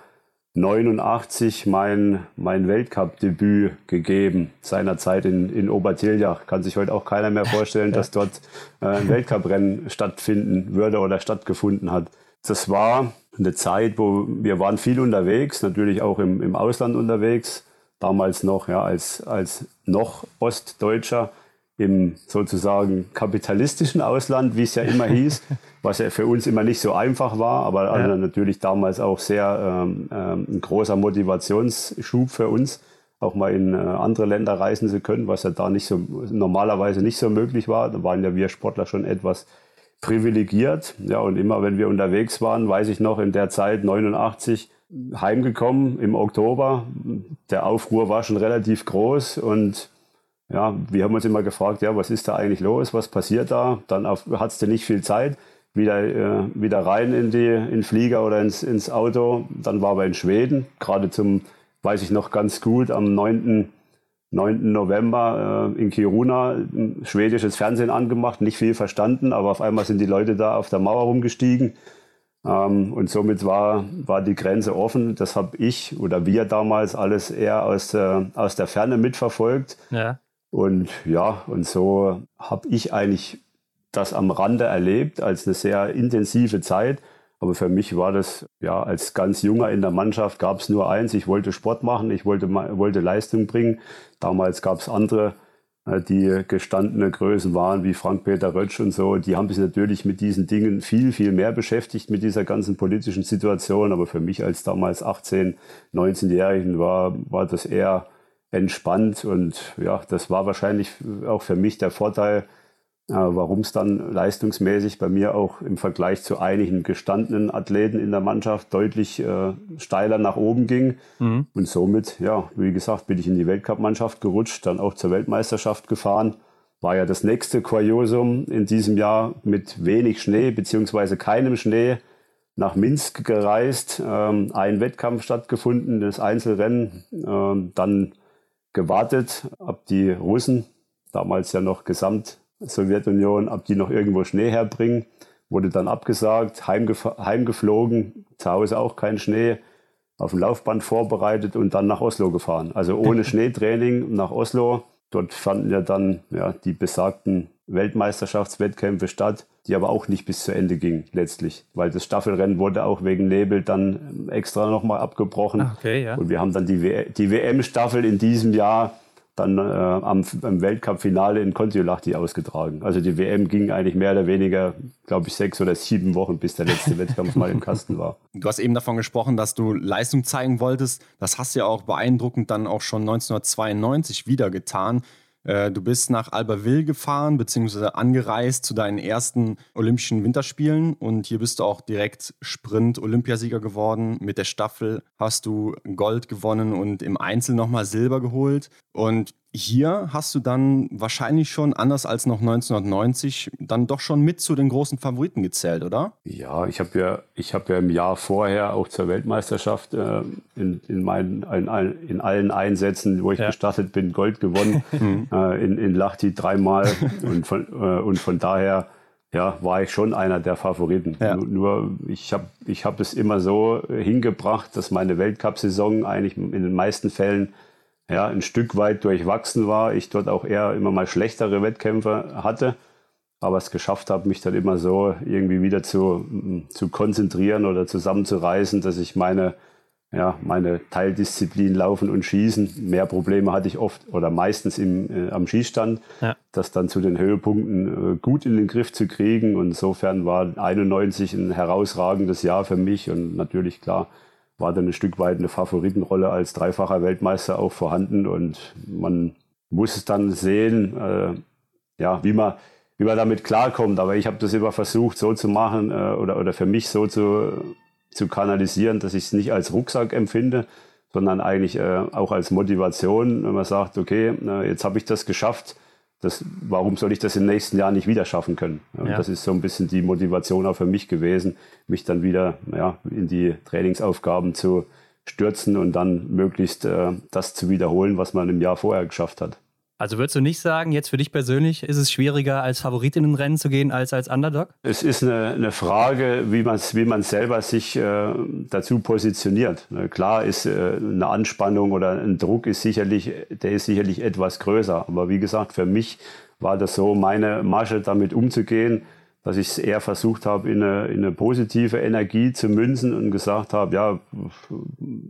89 mein, mein Weltcup-Debüt gegeben, seinerzeit in, in Obertiljach. Kann sich heute auch keiner mehr vorstellen, dass dort äh, ein Weltcuprennen stattfinden würde oder stattgefunden hat. Das war eine Zeit, wo wir waren viel unterwegs, natürlich auch im, im Ausland unterwegs. Damals noch ja, als, als noch Ostdeutscher im sozusagen kapitalistischen Ausland, wie es ja immer hieß, was ja für uns immer nicht so einfach war, aber ja. also natürlich damals auch sehr ähm, ähm, ein großer Motivationsschub für uns, auch mal in äh, andere Länder reisen zu können, was ja da nicht so normalerweise nicht so möglich war. Da waren ja wir Sportler schon etwas privilegiert. Ja, und immer wenn wir unterwegs waren, weiß ich noch, in der Zeit 89 heimgekommen im Oktober. Der Aufruhr war schon relativ groß und ja, wir haben uns immer gefragt, ja, was ist da eigentlich los, was passiert da? Dann hattest du nicht viel Zeit, wieder, äh, wieder rein in, die, in Flieger oder ins, ins Auto. Dann waren wir in Schweden, gerade zum, weiß ich noch ganz gut, am 9. 9. November äh, in Kiruna schwedisches Fernsehen angemacht, nicht viel verstanden, aber auf einmal sind die Leute da auf der Mauer rumgestiegen. Ähm, und somit war, war die Grenze offen. Das habe ich oder wir damals alles eher aus der, aus der Ferne mitverfolgt. Ja. Und ja, und so habe ich eigentlich das am Rande erlebt als eine sehr intensive Zeit. Aber für mich war das, ja, als ganz junger in der Mannschaft gab es nur eins, ich wollte Sport machen, ich wollte, wollte Leistung bringen. Damals gab es andere, äh, die gestandene Größen waren, wie Frank-Peter Rötsch und so. Die haben sich natürlich mit diesen Dingen viel, viel mehr beschäftigt, mit dieser ganzen politischen Situation. Aber für mich als damals 18-, 19-Jährigen war, war das eher entspannt und ja, das war wahrscheinlich auch für mich der Vorteil, warum es dann leistungsmäßig bei mir auch im Vergleich zu einigen gestandenen Athleten in der Mannschaft deutlich äh, steiler nach oben ging. Mhm. Und somit, ja, wie gesagt, bin ich in die Weltcup-Mannschaft gerutscht, dann auch zur Weltmeisterschaft gefahren war ja das nächste Kuriosum in diesem Jahr mit wenig Schnee beziehungsweise keinem Schnee nach Minsk gereist, ähm, ein Wettkampf stattgefunden, das Einzelrennen, ähm, dann gewartet, ob die Russen, damals ja noch Gesamt Sowjetunion, ob die noch irgendwo Schnee herbringen, wurde dann abgesagt, heimgef heimgeflogen, zu Hause auch kein Schnee, auf dem Laufband vorbereitet und dann nach Oslo gefahren. Also ohne Schneetraining nach Oslo. Dort fanden ja dann ja, die besagten Weltmeisterschaftswettkämpfe statt, die aber auch nicht bis zu Ende gingen letztlich, weil das Staffelrennen wurde auch wegen Nebel dann extra nochmal abgebrochen. Ah, okay, ja. Und wir haben dann die, die WM-Staffel in diesem Jahr dann äh, am, am Weltcup-Finale in Kontiolahti ausgetragen. Also die WM ging eigentlich mehr oder weniger, glaube ich, sechs oder sieben Wochen, bis der letzte Wettkampf mal im Kasten war. Du hast eben davon gesprochen, dass du Leistung zeigen wolltest. Das hast du ja auch beeindruckend dann auch schon 1992 wieder getan. Äh, du bist nach Albertville gefahren, beziehungsweise angereist zu deinen ersten Olympischen Winterspielen und hier bist du auch direkt Sprint-Olympiasieger geworden. Mit der Staffel hast du Gold gewonnen und im Einzel nochmal Silber geholt. Und hier hast du dann wahrscheinlich schon, anders als noch 1990, dann doch schon mit zu den großen Favoriten gezählt, oder? Ja, ich habe ja, hab ja im Jahr vorher auch zur Weltmeisterschaft äh, in, in, meinen, in, in, allen Einsätzen, wo ich ja. gestartet bin, Gold gewonnen. Mhm. äh, in, in Lahti dreimal. und, von, äh, und von daher ja, war ich schon einer der Favoriten. Ja. Nur, nur, ich habe ich hab es immer so hingebracht, dass meine Weltcup-Saison eigentlich in den meisten Fällen ja, ein Stück weit durchwachsen war. Ich dort auch eher immer mal schlechtere Wettkämpfe hatte, aber es geschafft habe, mich dann immer so irgendwie wieder zu, mm, zu konzentrieren oder zusammenzureißen, dass ich meine, ja, meine Teildisziplin Laufen und Schießen, mehr Probleme hatte ich oft oder meistens im, äh, am Schießstand, ja. das dann zu den Höhepunkten äh, gut in den Griff zu kriegen. Und insofern war 91 ein herausragendes Jahr für mich und natürlich klar, war dann ein Stück weit eine Favoritenrolle als dreifacher Weltmeister auch vorhanden und man muss es dann sehen, äh, ja, wie man, wie man damit klarkommt. Aber ich habe das immer versucht, so zu machen äh, oder, oder für mich so zu, zu kanalisieren, dass ich es nicht als Rucksack empfinde, sondern eigentlich äh, auch als Motivation, wenn man sagt, okay, jetzt habe ich das geschafft, das, warum soll ich das im nächsten Jahr nicht wieder schaffen können? Und ja. das ist so ein bisschen die Motivation auch für mich gewesen, mich dann wieder ja, in die Trainingsaufgaben zu stürzen und dann möglichst äh, das zu wiederholen, was man im Jahr vorher geschafft hat. Also würdest du nicht sagen, jetzt für dich persönlich ist es schwieriger, als Favorit in ein Rennen zu gehen, als als Underdog? Es ist eine, eine Frage, wie man, wie man selber sich äh, dazu positioniert. Klar ist äh, eine Anspannung oder ein Druck ist sicherlich, der ist sicherlich etwas größer. Aber wie gesagt, für mich war das so meine Masche, damit umzugehen, dass ich es eher versucht habe, in eine, in eine positive Energie zu münzen und gesagt habe, ja,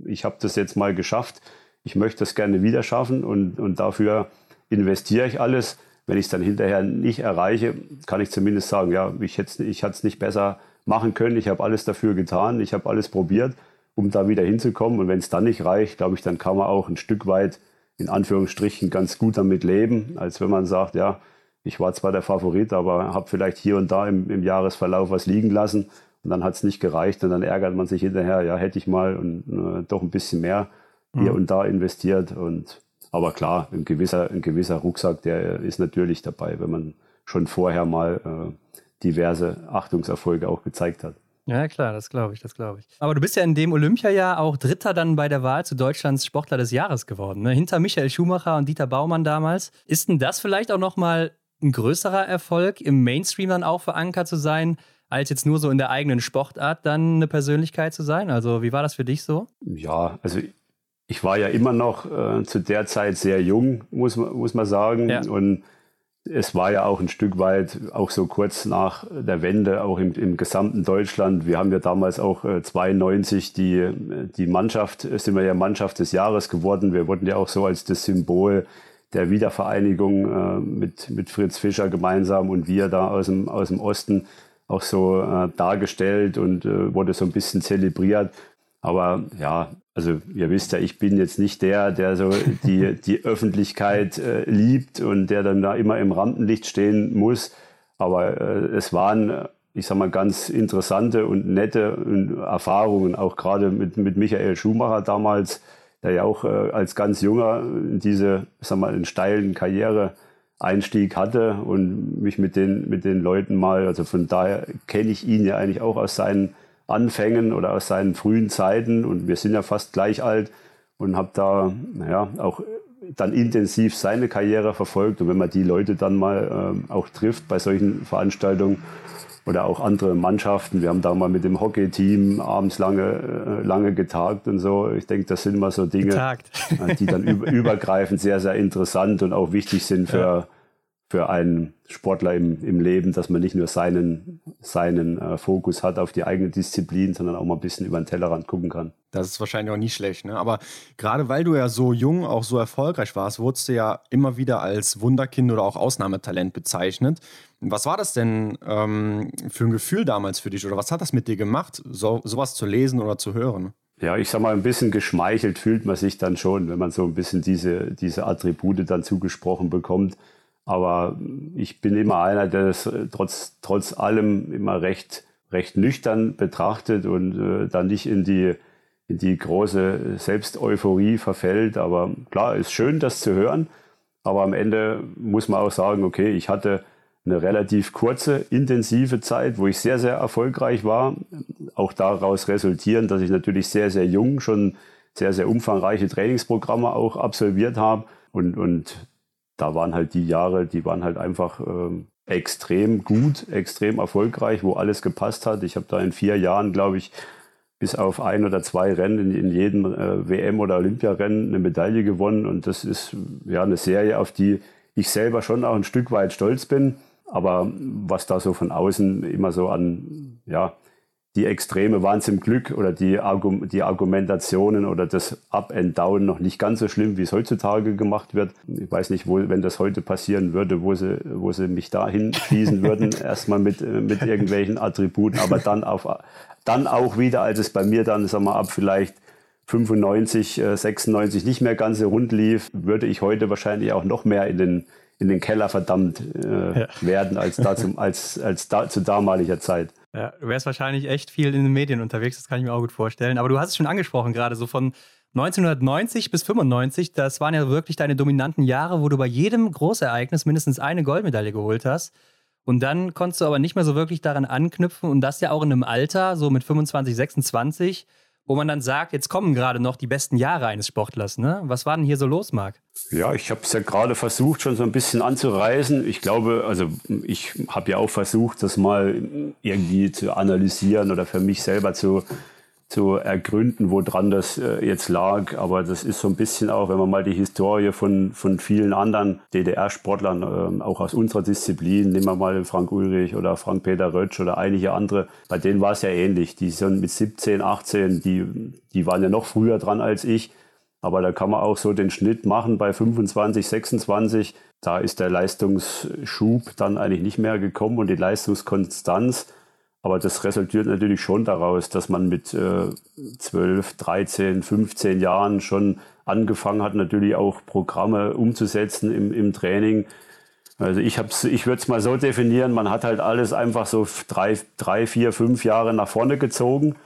ich habe das jetzt mal geschafft, ich möchte das gerne wieder schaffen und, und dafür investiere ich alles. Wenn ich es dann hinterher nicht erreiche, kann ich zumindest sagen, ja, ich hätte ich es nicht besser machen können. Ich habe alles dafür getan. Ich habe alles probiert, um da wieder hinzukommen. Und wenn es dann nicht reicht, glaube ich, dann kann man auch ein Stück weit in Anführungsstrichen ganz gut damit leben, als wenn man sagt, ja, ich war zwar der Favorit, aber habe vielleicht hier und da im, im Jahresverlauf was liegen lassen und dann hat es nicht gereicht und dann ärgert man sich hinterher, ja, hätte ich mal und äh, doch ein bisschen mehr hier mhm. und da investiert und aber klar, ein gewisser, ein gewisser Rucksack, der ist natürlich dabei, wenn man schon vorher mal äh, diverse Achtungserfolge auch gezeigt hat. Ja, klar, das glaube ich, das glaube ich. Aber du bist ja in dem Olympiajahr auch Dritter dann bei der Wahl zu Deutschlands Sportler des Jahres geworden, ne? hinter Michael Schumacher und Dieter Baumann damals. Ist denn das vielleicht auch nochmal ein größerer Erfolg, im Mainstream dann auch verankert zu sein, als jetzt nur so in der eigenen Sportart dann eine Persönlichkeit zu sein? Also, wie war das für dich so? Ja, also ich war ja immer noch äh, zu der Zeit sehr jung, muss, muss man sagen. Ja. Und es war ja auch ein Stück weit, auch so kurz nach der Wende, auch im, im gesamten Deutschland. Wir haben ja damals auch äh, 92 die, die Mannschaft, sind wir ja Mannschaft des Jahres geworden. Wir wurden ja auch so als das Symbol der Wiedervereinigung äh, mit, mit Fritz Fischer gemeinsam und wir da aus dem, aus dem Osten auch so äh, dargestellt und äh, wurde so ein bisschen zelebriert. Aber ja, also ihr wisst ja, ich bin jetzt nicht der, der so die, die Öffentlichkeit äh, liebt und der dann da immer im Rampenlicht stehen muss. Aber äh, es waren, ich sag mal, ganz interessante und nette Erfahrungen, auch gerade mit, mit Michael Schumacher damals, der ja auch äh, als ganz junger in diese, ich sag mal, in steilen Karriere Einstieg hatte und mich mit den, mit den Leuten mal, also von daher kenne ich ihn ja eigentlich auch aus seinen Anfängen oder aus seinen frühen Zeiten. Und wir sind ja fast gleich alt. Und habe da naja, auch dann intensiv seine Karriere verfolgt. Und wenn man die Leute dann mal äh, auch trifft bei solchen Veranstaltungen oder auch andere Mannschaften, wir haben da mal mit dem Hockey-Team abends lange, äh, lange getagt und so. Ich denke, das sind mal so Dinge, äh, die dann übergreifend sehr, sehr interessant und auch wichtig sind für, ja für einen Sportler im, im Leben, dass man nicht nur seinen, seinen äh, Fokus hat auf die eigene Disziplin, sondern auch mal ein bisschen über den Tellerrand gucken kann. Das ist wahrscheinlich auch nicht schlecht, ne? Aber gerade weil du ja so jung, auch so erfolgreich warst, wurdest du ja immer wieder als Wunderkind oder auch Ausnahmetalent bezeichnet. Was war das denn ähm, für ein Gefühl damals für dich oder was hat das mit dir gemacht, so, sowas zu lesen oder zu hören? Ja, ich sag mal, ein bisschen geschmeichelt fühlt man sich dann schon, wenn man so ein bisschen diese, diese Attribute dann zugesprochen bekommt. Aber ich bin immer einer, der das äh, trotz, trotz allem immer recht, recht nüchtern betrachtet und äh, dann nicht in die, in die große Selbsteuphorie verfällt. Aber klar, ist schön, das zu hören. Aber am Ende muss man auch sagen, okay, ich hatte eine relativ kurze, intensive Zeit, wo ich sehr, sehr erfolgreich war. Auch daraus resultierend, dass ich natürlich sehr, sehr jung schon sehr, sehr umfangreiche Trainingsprogramme auch absolviert habe. Und, und da waren halt die Jahre, die waren halt einfach ähm, extrem gut, extrem erfolgreich, wo alles gepasst hat. Ich habe da in vier Jahren, glaube ich, bis auf ein oder zwei Rennen in, in jedem äh, WM- oder Olympiarennen eine Medaille gewonnen. Und das ist ja eine Serie, auf die ich selber schon auch ein Stück weit stolz bin. Aber was da so von außen immer so an, ja, die Extreme waren zum Glück oder die, Argum die Argumentationen oder das Up and Down noch nicht ganz so schlimm, wie es heutzutage gemacht wird. Ich weiß nicht, wo, wenn das heute passieren würde, wo sie, wo sie mich da hinschießen würden, erstmal mit, mit irgendwelchen Attributen, aber dann, auf, dann auch wieder, als es bei mir dann, sagen wir ab vielleicht 95, 96 nicht mehr ganz so rund lief, würde ich heute wahrscheinlich auch noch mehr in den, in den Keller verdammt äh, ja. werden als, da zum, als, als da, zu damaliger Zeit. Ja, du wärst wahrscheinlich echt viel in den Medien unterwegs, das kann ich mir auch gut vorstellen. Aber du hast es schon angesprochen gerade, so von 1990 bis 95, das waren ja wirklich deine dominanten Jahre, wo du bei jedem Großereignis mindestens eine Goldmedaille geholt hast. Und dann konntest du aber nicht mehr so wirklich daran anknüpfen und das ja auch in einem Alter, so mit 25, 26, wo man dann sagt, jetzt kommen gerade noch die besten Jahre eines Sportlers. Ne? Was war denn hier so los, Marc? Ja, ich habe es ja gerade versucht, schon so ein bisschen anzureißen. Ich glaube, also ich habe ja auch versucht, das mal irgendwie zu analysieren oder für mich selber zu zu ergründen, woran das äh, jetzt lag. Aber das ist so ein bisschen auch, wenn man mal die Historie von, von vielen anderen DDR-Sportlern, äh, auch aus unserer Disziplin, nehmen wir mal Frank Ulrich oder Frank-Peter Rötsch oder einige andere, bei denen war es ja ähnlich. Die sind mit 17, 18, die, die waren ja noch früher dran als ich. Aber da kann man auch so den Schnitt machen bei 25, 26. Da ist der Leistungsschub dann eigentlich nicht mehr gekommen und die Leistungskonstanz aber das resultiert natürlich schon daraus, dass man mit äh, 12, 13, 15 Jahren schon angefangen hat, natürlich auch Programme umzusetzen im, im Training. Also ich, ich würde es mal so definieren, man hat halt alles einfach so drei, drei, vier, fünf Jahre nach vorne gezogen.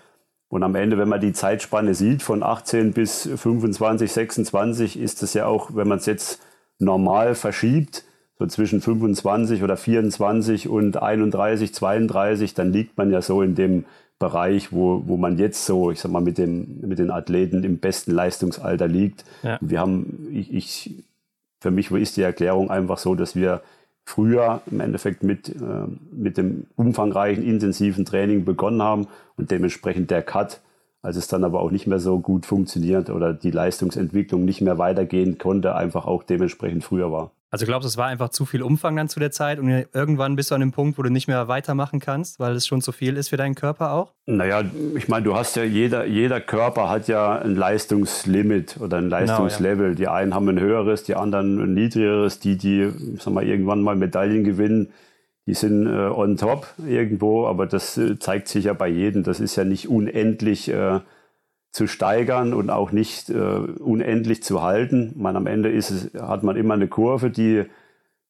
Und am Ende, wenn man die Zeitspanne sieht, von 18 bis 25, 26, ist das ja auch, wenn man es jetzt normal verschiebt, so zwischen 25 oder 24 und 31, 32, dann liegt man ja so in dem Bereich, wo, wo man jetzt so, ich sag mal, mit, dem, mit den Athleten im besten Leistungsalter liegt. Ja. Wir haben, ich, ich, für mich ist die Erklärung einfach so, dass wir früher im Endeffekt mit, äh, mit dem umfangreichen, intensiven Training begonnen haben und dementsprechend der Cut, als es dann aber auch nicht mehr so gut funktioniert oder die Leistungsentwicklung nicht mehr weitergehen konnte, einfach auch dementsprechend früher war. Also glaubst du, es war einfach zu viel Umfang dann zu der Zeit und irgendwann bist du an dem Punkt, wo du nicht mehr weitermachen kannst, weil es schon zu viel ist für deinen Körper auch? Naja, ich meine, du hast ja, jeder, jeder Körper hat ja ein Leistungslimit oder ein Leistungslevel. Genau, ja. Die einen haben ein höheres, die anderen ein niedrigeres. Die, die sag mal, irgendwann mal Medaillen gewinnen, die sind äh, on top irgendwo, aber das äh, zeigt sich ja bei jedem. Das ist ja nicht unendlich. Äh, zu steigern und auch nicht äh, unendlich zu halten. Man, am Ende ist es, hat man immer eine Kurve, die,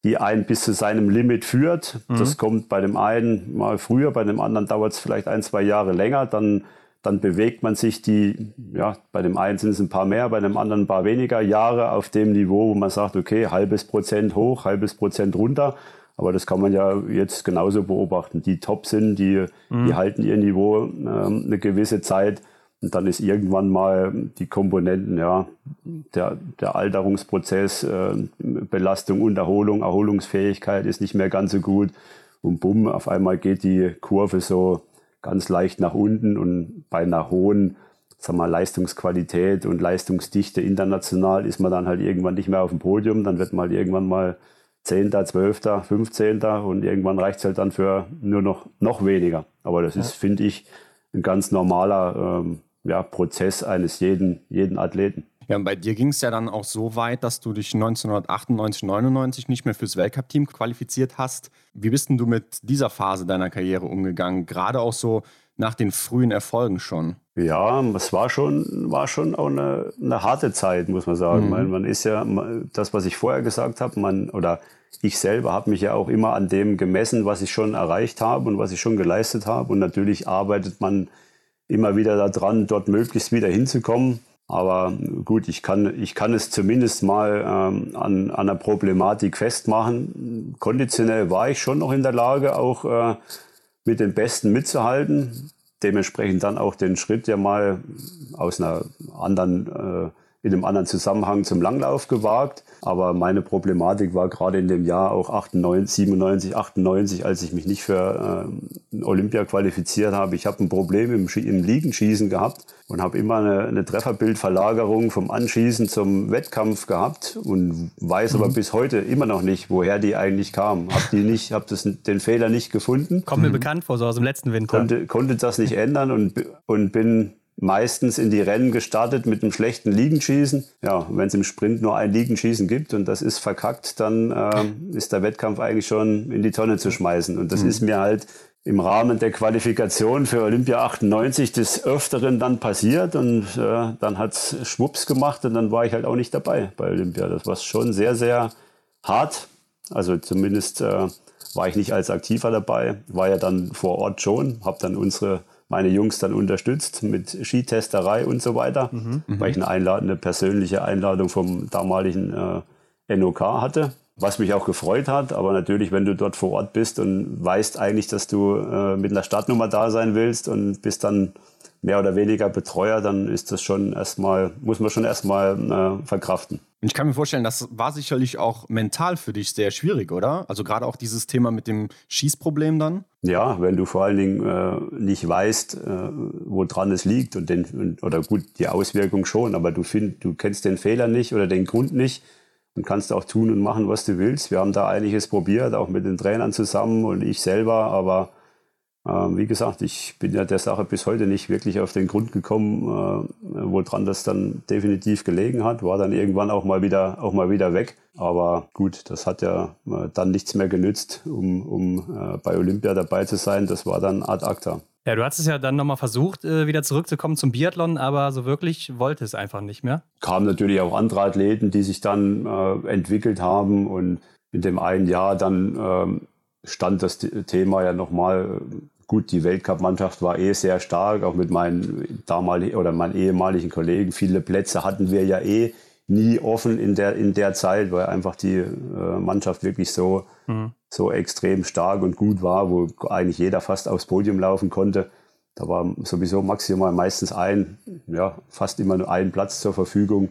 die einen bis zu seinem Limit führt. Mhm. Das kommt bei dem einen mal früher, bei dem anderen dauert es vielleicht ein, zwei Jahre länger. Dann, dann bewegt man sich die, ja, bei dem einen sind es ein paar mehr, bei dem anderen ein paar weniger Jahre auf dem Niveau, wo man sagt, okay, halbes Prozent hoch, halbes Prozent runter. Aber das kann man ja jetzt genauso beobachten. Die top sind, die, mhm. die halten ihr Niveau ähm, eine gewisse Zeit. Und dann ist irgendwann mal die Komponenten, ja, der, der Alterungsprozess, äh, Belastung und Erholung, Erholungsfähigkeit ist nicht mehr ganz so gut. Und bumm, auf einmal geht die Kurve so ganz leicht nach unten und bei einer hohen sagen wir, Leistungsqualität und Leistungsdichte international ist man dann halt irgendwann nicht mehr auf dem Podium. Dann wird man halt irgendwann mal 10., 12., 15. und irgendwann reicht es halt dann für nur noch, noch weniger. Aber das ist, finde ich, ein ganz normaler ähm, ja, Prozess eines jeden, jeden Athleten. Ja, und bei dir ging es ja dann auch so weit, dass du dich 1998, 99 nicht mehr fürs Weltcup-Team qualifiziert hast. Wie bist denn du mit dieser Phase deiner Karriere umgegangen? Gerade auch so nach den frühen Erfolgen schon. Ja, es war schon, war schon auch eine, eine harte Zeit, muss man sagen. Mhm. Man, man ist ja, das, was ich vorher gesagt habe, man, oder ich selber habe mich ja auch immer an dem gemessen, was ich schon erreicht habe und was ich schon geleistet habe. Und natürlich arbeitet man immer wieder daran, dort möglichst wieder hinzukommen. Aber gut, ich kann, ich kann es zumindest mal ähm, an, an einer Problematik festmachen. Konditionell war ich schon noch in der Lage, auch äh, mit den Besten mitzuhalten. Dementsprechend dann auch den Schritt ja mal aus einer anderen äh, in einem anderen Zusammenhang zum Langlauf gewagt. Aber meine Problematik war gerade in dem Jahr auch 98, 97, 98, als ich mich nicht für äh, Olympia qualifiziert habe. Ich habe ein Problem im, im Liegenschießen gehabt und habe immer eine, eine, Trefferbildverlagerung vom Anschießen zum Wettkampf gehabt und weiß mhm. aber bis heute immer noch nicht, woher die eigentlich kam. Habe die nicht, habe den Fehler nicht gefunden. Kommt mir mhm. bekannt vor, so aus dem letzten Winter. Konnte, konnte das nicht ändern und, und bin meistens in die Rennen gestartet mit einem schlechten Liegenschießen. Ja, wenn es im Sprint nur ein Liegenschießen gibt und das ist verkackt, dann äh, ist der Wettkampf eigentlich schon in die Tonne zu schmeißen. Und das mhm. ist mir halt im Rahmen der Qualifikation für Olympia 98 des Öfteren dann passiert und äh, dann hat's Schwupps gemacht und dann war ich halt auch nicht dabei bei Olympia. Das war schon sehr, sehr hart. Also zumindest äh, war ich nicht als Aktiver dabei, war ja dann vor Ort schon, habe dann unsere meine Jungs dann unterstützt mit Skitesterei und so weiter, mhm. weil ich eine, eine persönliche Einladung vom damaligen äh, NOK hatte. Was mich auch gefreut hat, aber natürlich, wenn du dort vor Ort bist und weißt eigentlich, dass du äh, mit einer Startnummer da sein willst und bist dann mehr oder weniger Betreuer, dann ist das schon erstmal, muss man schon erstmal äh, verkraften. Und ich kann mir vorstellen, das war sicherlich auch mental für dich sehr schwierig, oder? Also gerade auch dieses Thema mit dem Schießproblem dann? Ja, wenn du vor allen Dingen äh, nicht weißt, äh, woran es liegt und den, oder gut, die Auswirkung schon, aber du, find, du kennst den Fehler nicht oder den Grund nicht und kannst auch tun und machen, was du willst. Wir haben da einiges probiert, auch mit den Trainern zusammen und ich selber, aber wie gesagt, ich bin ja der Sache bis heute nicht wirklich auf den Grund gekommen, äh, woran das dann definitiv gelegen hat. War dann irgendwann auch mal wieder, auch mal wieder weg. Aber gut, das hat ja äh, dann nichts mehr genützt, um, um äh, bei Olympia dabei zu sein. Das war dann ad acta. Ja, du hast es ja dann nochmal versucht, äh, wieder zurückzukommen zum Biathlon, aber so wirklich wollte es einfach nicht mehr. Kamen natürlich auch andere Athleten, die sich dann äh, entwickelt haben und in dem einen Jahr dann ähm, stand das Thema ja nochmal Gut, die Weltcup-Mannschaft war eh sehr stark, auch mit meinen damaligen oder meinen ehemaligen Kollegen. Viele Plätze hatten wir ja eh nie offen in der, in der Zeit, weil einfach die äh, Mannschaft wirklich so, mhm. so extrem stark und gut war, wo eigentlich jeder fast aufs Podium laufen konnte. Da war sowieso maximal meistens ein, ja, fast immer nur ein Platz zur Verfügung.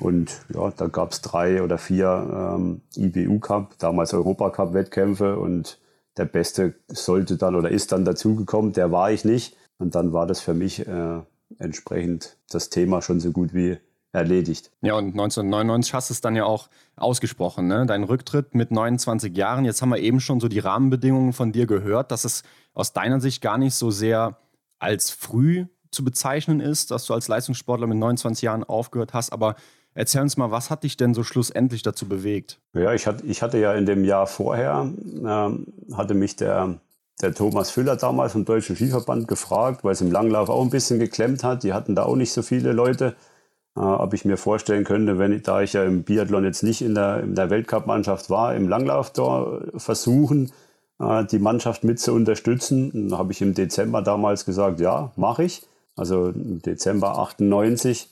Und ja, da gab es drei oder vier ähm, IBU Cup, damals Europacup Wettkämpfe und der Beste sollte dann oder ist dann dazugekommen, der war ich nicht. Und dann war das für mich äh, entsprechend das Thema schon so gut wie erledigt. Ja, und 1999 hast du es dann ja auch ausgesprochen, ne? Dein Rücktritt mit 29 Jahren. Jetzt haben wir eben schon so die Rahmenbedingungen von dir gehört, dass es aus deiner Sicht gar nicht so sehr als früh zu bezeichnen ist, dass du als Leistungssportler mit 29 Jahren aufgehört hast, aber Erzähl uns mal, was hat dich denn so schlussendlich dazu bewegt? Ja, ich hatte, ich hatte ja in dem Jahr vorher, äh, hatte mich der, der Thomas Füller damals vom Deutschen Skiverband gefragt, weil es im Langlauf auch ein bisschen geklemmt hat. Die hatten da auch nicht so viele Leute. Äh, ob ich mir vorstellen könnte, wenn da ich ja im Biathlon jetzt nicht in der, in der Weltcup-Mannschaft war, im Langlauf da versuchen, äh, die Mannschaft mit zu unterstützen. Habe ich im Dezember damals gesagt, ja, mache ich. also im Dezember 98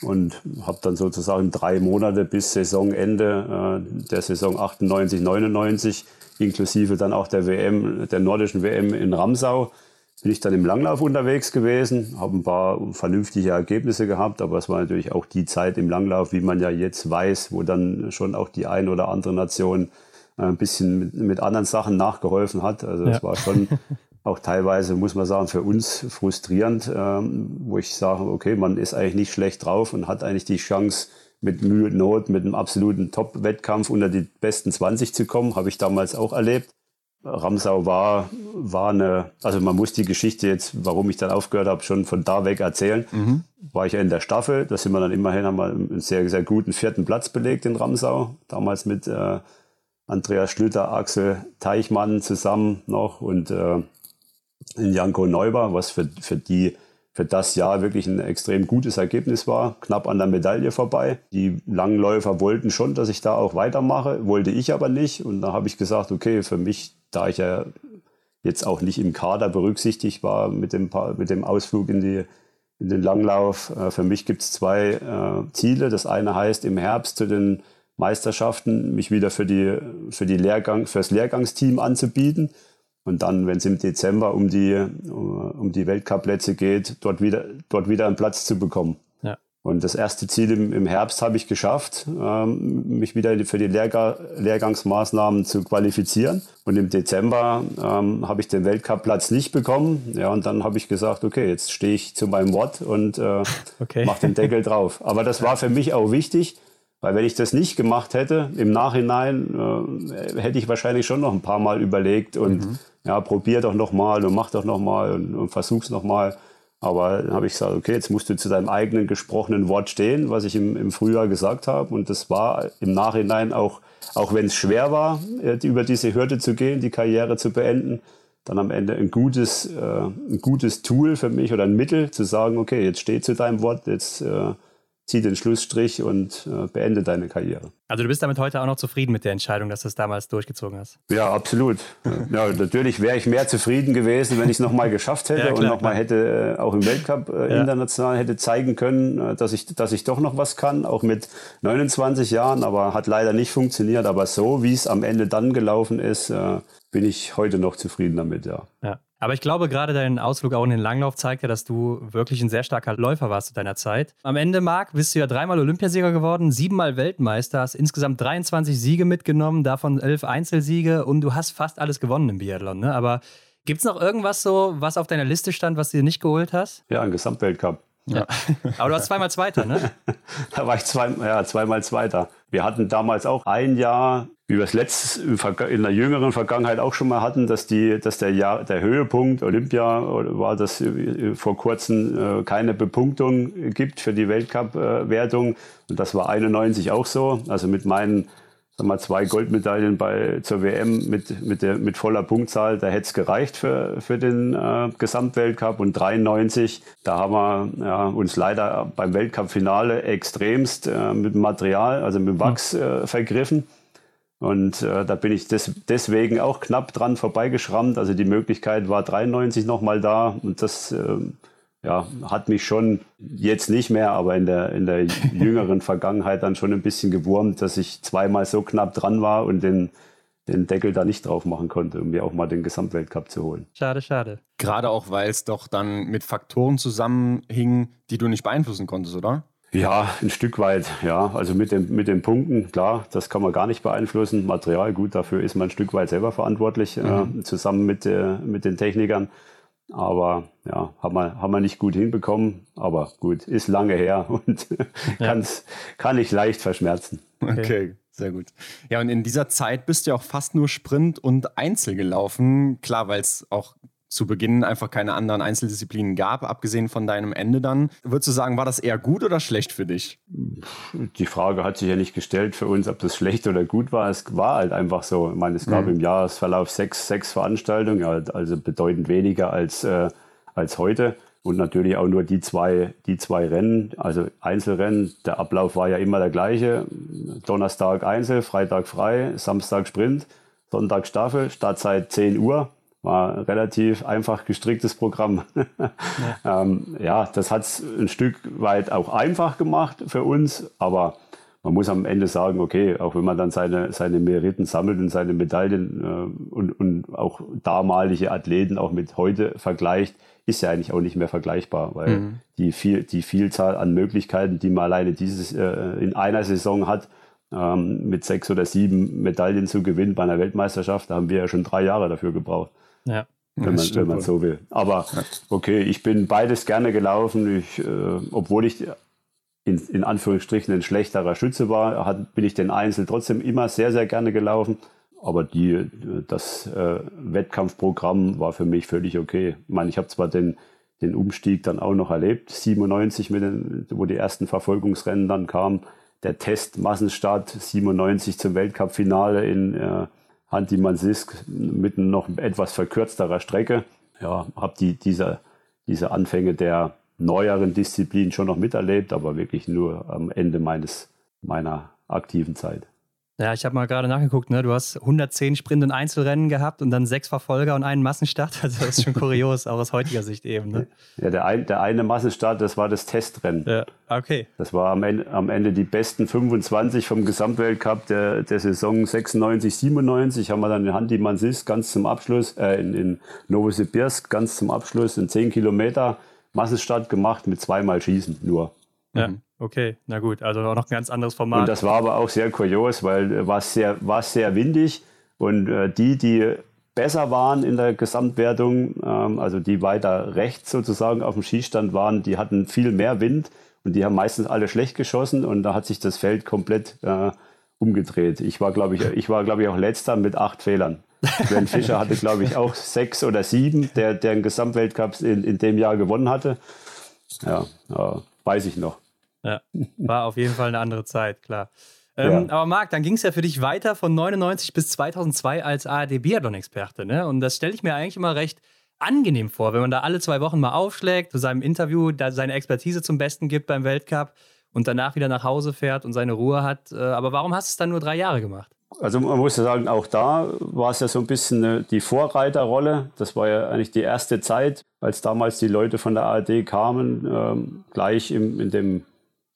und habe dann sozusagen drei Monate bis Saisonende äh, der Saison 98, 99 inklusive dann auch der WM, der nordischen WM in Ramsau, bin ich dann im Langlauf unterwegs gewesen, habe ein paar vernünftige Ergebnisse gehabt, aber es war natürlich auch die Zeit im Langlauf, wie man ja jetzt weiß, wo dann schon auch die ein oder andere Nation äh, ein bisschen mit, mit anderen Sachen nachgeholfen hat. Also es ja. war schon auch teilweise, muss man sagen, für uns frustrierend, ähm, wo ich sage, okay, man ist eigentlich nicht schlecht drauf und hat eigentlich die Chance, mit Mühe und Not, mit einem absoluten Top-Wettkampf unter die besten 20 zu kommen, habe ich damals auch erlebt. Ramsau war, war eine, also man muss die Geschichte jetzt, warum ich dann aufgehört habe, schon von da weg erzählen. Mhm. War ich ja in der Staffel, da sind wir dann immerhin, haben wir einen sehr, sehr guten vierten Platz belegt in Ramsau. Damals mit äh, Andreas Schlüter, Axel Teichmann zusammen noch und äh, in Janko Neuber, was für, für die für das Jahr wirklich ein extrem gutes Ergebnis war, knapp an der Medaille vorbei. Die Langläufer wollten schon, dass ich da auch weitermache, wollte ich aber nicht. Und da habe ich gesagt, okay, für mich, da ich ja jetzt auch nicht im Kader berücksichtigt war mit dem, mit dem Ausflug in, die, in den Langlauf, äh, für mich gibt es zwei äh, Ziele. Das eine heißt, im Herbst zu den Meisterschaften mich wieder für, die, für die Lehrgang, fürs Lehrgangsteam anzubieten und dann, wenn es im Dezember um die, um die Weltcup-Plätze geht, dort wieder, dort wieder einen Platz zu bekommen. Ja. Und das erste Ziel im, im Herbst habe ich geschafft, ähm, mich wieder für die Lehrga Lehrgangsmaßnahmen zu qualifizieren. Und im Dezember ähm, habe ich den Weltcup-Platz nicht bekommen. Ja, und dann habe ich gesagt, okay, jetzt stehe ich zu meinem Wort und äh, okay. mache den Deckel drauf. Aber das war für mich auch wichtig, weil wenn ich das nicht gemacht hätte, im Nachhinein äh, hätte ich wahrscheinlich schon noch ein paar Mal überlegt und mhm ja, probier doch nochmal und mach doch nochmal und, und versuch's nochmal. Aber dann habe ich gesagt, okay, jetzt musst du zu deinem eigenen gesprochenen Wort stehen, was ich im, im Frühjahr gesagt habe. Und das war im Nachhinein auch, auch wenn es schwer war, äh, über diese Hürde zu gehen, die Karriere zu beenden, dann am Ende ein gutes, äh, ein gutes Tool für mich oder ein Mittel zu sagen, okay, jetzt steh zu deinem Wort, jetzt äh, zieh den Schlussstrich und äh, beende deine Karriere. Also du bist damit heute auch noch zufrieden mit der Entscheidung, dass du es damals durchgezogen hast? Ja, absolut. ja, natürlich wäre ich mehr zufrieden gewesen, wenn ich es nochmal geschafft hätte ja, klar, und nochmal hätte äh, auch im Weltcup äh, ja. international hätte zeigen können, äh, dass ich, dass ich doch noch was kann, auch mit 29 Jahren, aber hat leider nicht funktioniert. Aber so, wie es am Ende dann gelaufen ist, äh, bin ich heute noch zufrieden damit, ja. ja. Aber ich glaube, gerade dein Ausflug auch in den Langlauf zeigt ja, dass du wirklich ein sehr starker Läufer warst zu deiner Zeit. Am Ende, Marc, bist du ja dreimal Olympiasieger geworden, siebenmal Weltmeister, hast insgesamt 23 Siege mitgenommen, davon elf Einzelsiege und du hast fast alles gewonnen im Biathlon. Ne? Aber gibt es noch irgendwas so, was auf deiner Liste stand, was du dir nicht geholt hast? Ja, ein Gesamtweltcup. Ja. Aber du warst zweimal Zweiter, ne? da war ich zwei, ja, zweimal Zweiter. Wir hatten damals auch ein Jahr, wie wir es letzt, in der jüngeren Vergangenheit auch schon mal hatten, dass, die, dass der, Jahr, der Höhepunkt Olympia war, dass vor kurzem äh, keine Bepunktung gibt für die Weltcup-Wertung. Und das war 91 auch so. Also mit meinen sag mal, zwei Goldmedaillen bei, zur WM mit, mit, der, mit voller Punktzahl, da hätte es gereicht für, für den äh, Gesamtweltcup. Und 93, da haben wir ja, uns leider beim Weltcup-Finale extremst äh, mit Material, also mit dem Wachs äh, vergriffen. Und äh, da bin ich des, deswegen auch knapp dran vorbeigeschrammt. Also die Möglichkeit war 93 nochmal da. Und das äh, ja, hat mich schon jetzt nicht mehr, aber in der, in der jüngeren Vergangenheit dann schon ein bisschen gewurmt, dass ich zweimal so knapp dran war und den, den Deckel da nicht drauf machen konnte, um mir auch mal den Gesamtweltcup zu holen. Schade, schade. Gerade auch, weil es doch dann mit Faktoren zusammenhing, die du nicht beeinflussen konntest, oder? Ja, ein Stück weit, ja. Also mit, dem, mit den Punkten, klar, das kann man gar nicht beeinflussen. Material, gut, dafür ist man ein Stück weit selber verantwortlich, äh, mhm. äh, zusammen mit, äh, mit den Technikern. Aber ja, haben wir, haben wir nicht gut hinbekommen. Aber gut, ist lange her und ja. kann ich leicht verschmerzen. Okay. okay. Sehr gut. Ja, und in dieser Zeit bist du ja auch fast nur Sprint und Einzel gelaufen. Klar, weil es auch zu Beginn einfach keine anderen Einzeldisziplinen gab, abgesehen von deinem Ende dann. Würdest du sagen, war das eher gut oder schlecht für dich? Die Frage hat sich ja nicht gestellt für uns, ob das schlecht oder gut war. Es war halt einfach so. Ich meine, es gab mhm. im Jahresverlauf sechs, sechs Veranstaltungen, also bedeutend weniger als, äh, als heute. Und natürlich auch nur die zwei, die zwei Rennen, also Einzelrennen. Der Ablauf war ja immer der gleiche. Donnerstag Einzel, Freitag frei, Samstag Sprint, Sonntag Staffel, Startzeit 10 Uhr War ein relativ einfach gestricktes Programm. Ja, ähm, ja das hat es ein Stück weit auch einfach gemacht für uns, aber man muss am Ende sagen, okay, auch wenn man dann seine, seine Meriten sammelt und seine Medaillen äh, und, und auch damalige Athleten auch mit heute vergleicht, ist ja eigentlich auch nicht mehr vergleichbar, weil mhm. die, viel, die Vielzahl an Möglichkeiten, die man alleine dieses äh, in einer Saison hat, ähm, mit sechs oder sieben Medaillen zu gewinnen bei einer Weltmeisterschaft, da haben wir ja schon drei Jahre dafür gebraucht. Ja. Wenn man, wenn man so will. Aber okay, ich bin beides gerne gelaufen. Ich, äh, obwohl ich in, in Anführungsstrichen ein schlechterer Schütze war, hat, bin ich den Einzel trotzdem immer sehr, sehr gerne gelaufen. Aber die, das äh, Wettkampfprogramm war für mich völlig okay. Ich meine, ich habe zwar den, den Umstieg dann auch noch erlebt, 97, mit den, wo die ersten Verfolgungsrennen dann kamen. Der Test Massenstart 97 zum Weltcup-Finale in äh, Hanti-Mansisk mit noch etwas verkürzterer Strecke. Ja, habe die, diese, diese Anfänge der neueren Disziplinen schon noch miterlebt, aber wirklich nur am Ende meines, meiner aktiven Zeit. Ja, ich habe mal gerade nachgeguckt, ne? du hast 110 Sprint- und Einzelrennen gehabt und dann sechs Verfolger und einen Massenstart. Also das ist schon kurios, auch aus heutiger Sicht eben. Ne? Ja, der, ein, der eine Massenstart, das war das Testrennen. Ja, okay. Das war am Ende, am Ende die besten 25 vom Gesamtweltcup der, der Saison 96, 97. Haben wir dann in Handy Mansis ganz zum Abschluss, äh, in, in Novosibirsk ganz zum Abschluss in 10 Kilometer Massenstart gemacht mit zweimal Schießen nur. Ja. Mhm. Okay, na gut, also auch noch ein ganz anderes Format. Und das war aber auch sehr kurios, weil äh, war sehr, war sehr windig und äh, die, die besser waren in der Gesamtwertung, ähm, also die weiter rechts sozusagen auf dem Schießstand waren, die hatten viel mehr Wind und die haben meistens alle schlecht geschossen und da hat sich das Feld komplett äh, umgedreht. Ich war, glaube ich, ich war, glaube ich, auch letzter mit acht Fehlern. Sven Fischer hatte, glaube ich, auch sechs oder sieben, der, einen Gesamtweltcup in, in dem Jahr gewonnen hatte. Ja, äh, weiß ich noch. Ja, war auf jeden Fall eine andere Zeit, klar. Ähm, ja. Aber Marc, dann ging es ja für dich weiter von 99 bis 2002 als ARD-Biathlon-Experte. Ne? Und das stelle ich mir eigentlich immer recht angenehm vor, wenn man da alle zwei Wochen mal aufschlägt, zu seinem Interview da seine Expertise zum Besten gibt beim Weltcup und danach wieder nach Hause fährt und seine Ruhe hat. Äh, aber warum hast du es dann nur drei Jahre gemacht? Also man muss ja sagen, auch da war es ja so ein bisschen die Vorreiterrolle. Das war ja eigentlich die erste Zeit, als damals die Leute von der ARD kamen, ähm, gleich im, in dem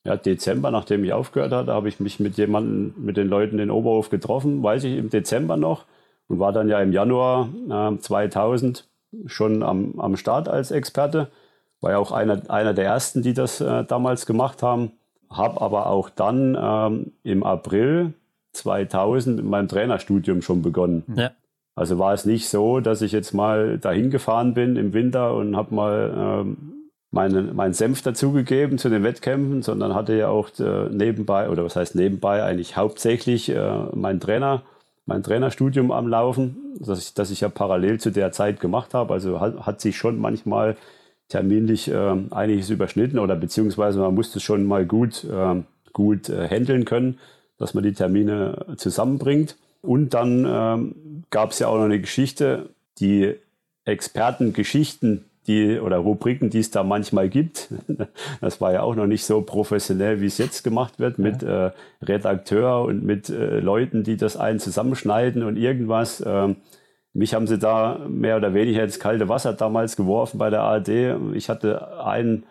ja, Dezember, nachdem ich aufgehört hatte, habe ich mich mit jemandem, mit den Leuten in Oberhof getroffen, weiß ich, im Dezember noch und war dann ja im Januar äh, 2000 schon am, am Start als Experte. War ja auch einer, einer der ersten, die das äh, damals gemacht haben. Habe aber auch dann ähm, im April 2000 mit meinem Trainerstudium schon begonnen. Ja. Also war es nicht so, dass ich jetzt mal dahin gefahren bin im Winter und habe mal ähm, meinen, meinen Senf dazugegeben zu den Wettkämpfen, sondern hatte ja auch äh, nebenbei, oder was heißt nebenbei, eigentlich hauptsächlich äh, mein Trainer, mein Trainerstudium am Laufen, das ich, das ich ja parallel zu der Zeit gemacht habe. Also hat, hat sich schon manchmal terminlich äh, einiges überschnitten oder beziehungsweise man musste schon mal gut, äh, gut äh, handeln können, dass man die Termine zusammenbringt. Und dann ähm, gab es ja auch noch eine Geschichte, die Expertengeschichten, die oder Rubriken, die es da manchmal gibt. Das war ja auch noch nicht so professionell, wie es jetzt gemacht wird, mit äh, Redakteur und mit äh, Leuten, die das einen zusammenschneiden und irgendwas. Ähm, mich haben sie da mehr oder weniger ins kalte Wasser damals geworfen bei der ARD. Ich hatte einen,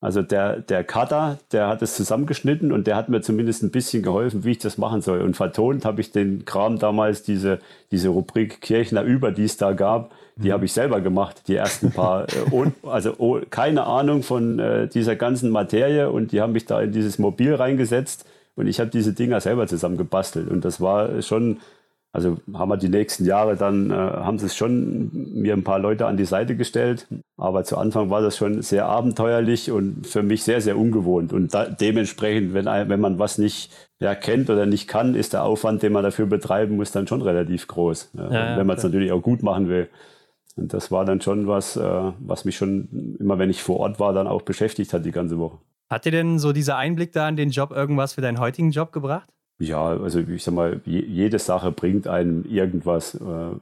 also der, der Cutter, der hat es zusammengeschnitten und der hat mir zumindest ein bisschen geholfen, wie ich das machen soll. Und vertont habe ich den Kram damals, diese, diese Rubrik Kirchner über, die es da gab, die habe ich selber gemacht, die ersten paar. Äh, also oh, keine Ahnung von äh, dieser ganzen Materie und die haben mich da in dieses Mobil reingesetzt und ich habe diese Dinger selber zusammengebastelt. Und das war schon, also haben wir die nächsten Jahre dann, äh, haben sie es schon mir ein paar Leute an die Seite gestellt. Aber zu Anfang war das schon sehr abenteuerlich und für mich sehr, sehr ungewohnt. Und da, dementsprechend, wenn, wenn man was nicht ja, kennt oder nicht kann, ist der Aufwand, den man dafür betreiben muss, dann schon relativ groß. Ja, wenn man es natürlich auch gut machen will. Und das war dann schon was, äh, was mich schon immer, wenn ich vor Ort war, dann auch beschäftigt hat die ganze Woche. Hat dir denn so dieser Einblick da in den Job irgendwas für deinen heutigen Job gebracht? Ja, also ich sag mal, jede Sache bringt einem irgendwas. Äh,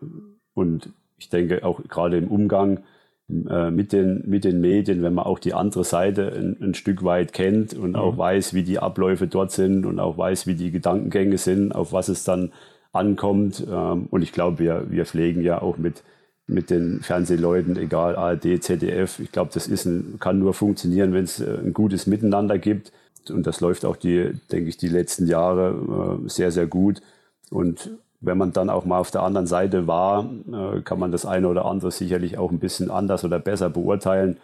und ich denke auch gerade im Umgang äh, mit, den, mit den Medien, wenn man auch die andere Seite ein, ein Stück weit kennt und mhm. auch weiß, wie die Abläufe dort sind und auch weiß, wie die Gedankengänge sind, auf was es dann ankommt. Ähm, und ich glaube, wir, wir pflegen ja auch mit mit den Fernsehleuten, egal ARD, ZDF. Ich glaube, das ist ein, kann nur funktionieren, wenn es äh, ein gutes Miteinander gibt. Und das läuft auch die, denke ich, die letzten Jahre äh, sehr, sehr gut. Und wenn man dann auch mal auf der anderen Seite war, äh, kann man das eine oder andere sicherlich auch ein bisschen anders oder besser beurteilen.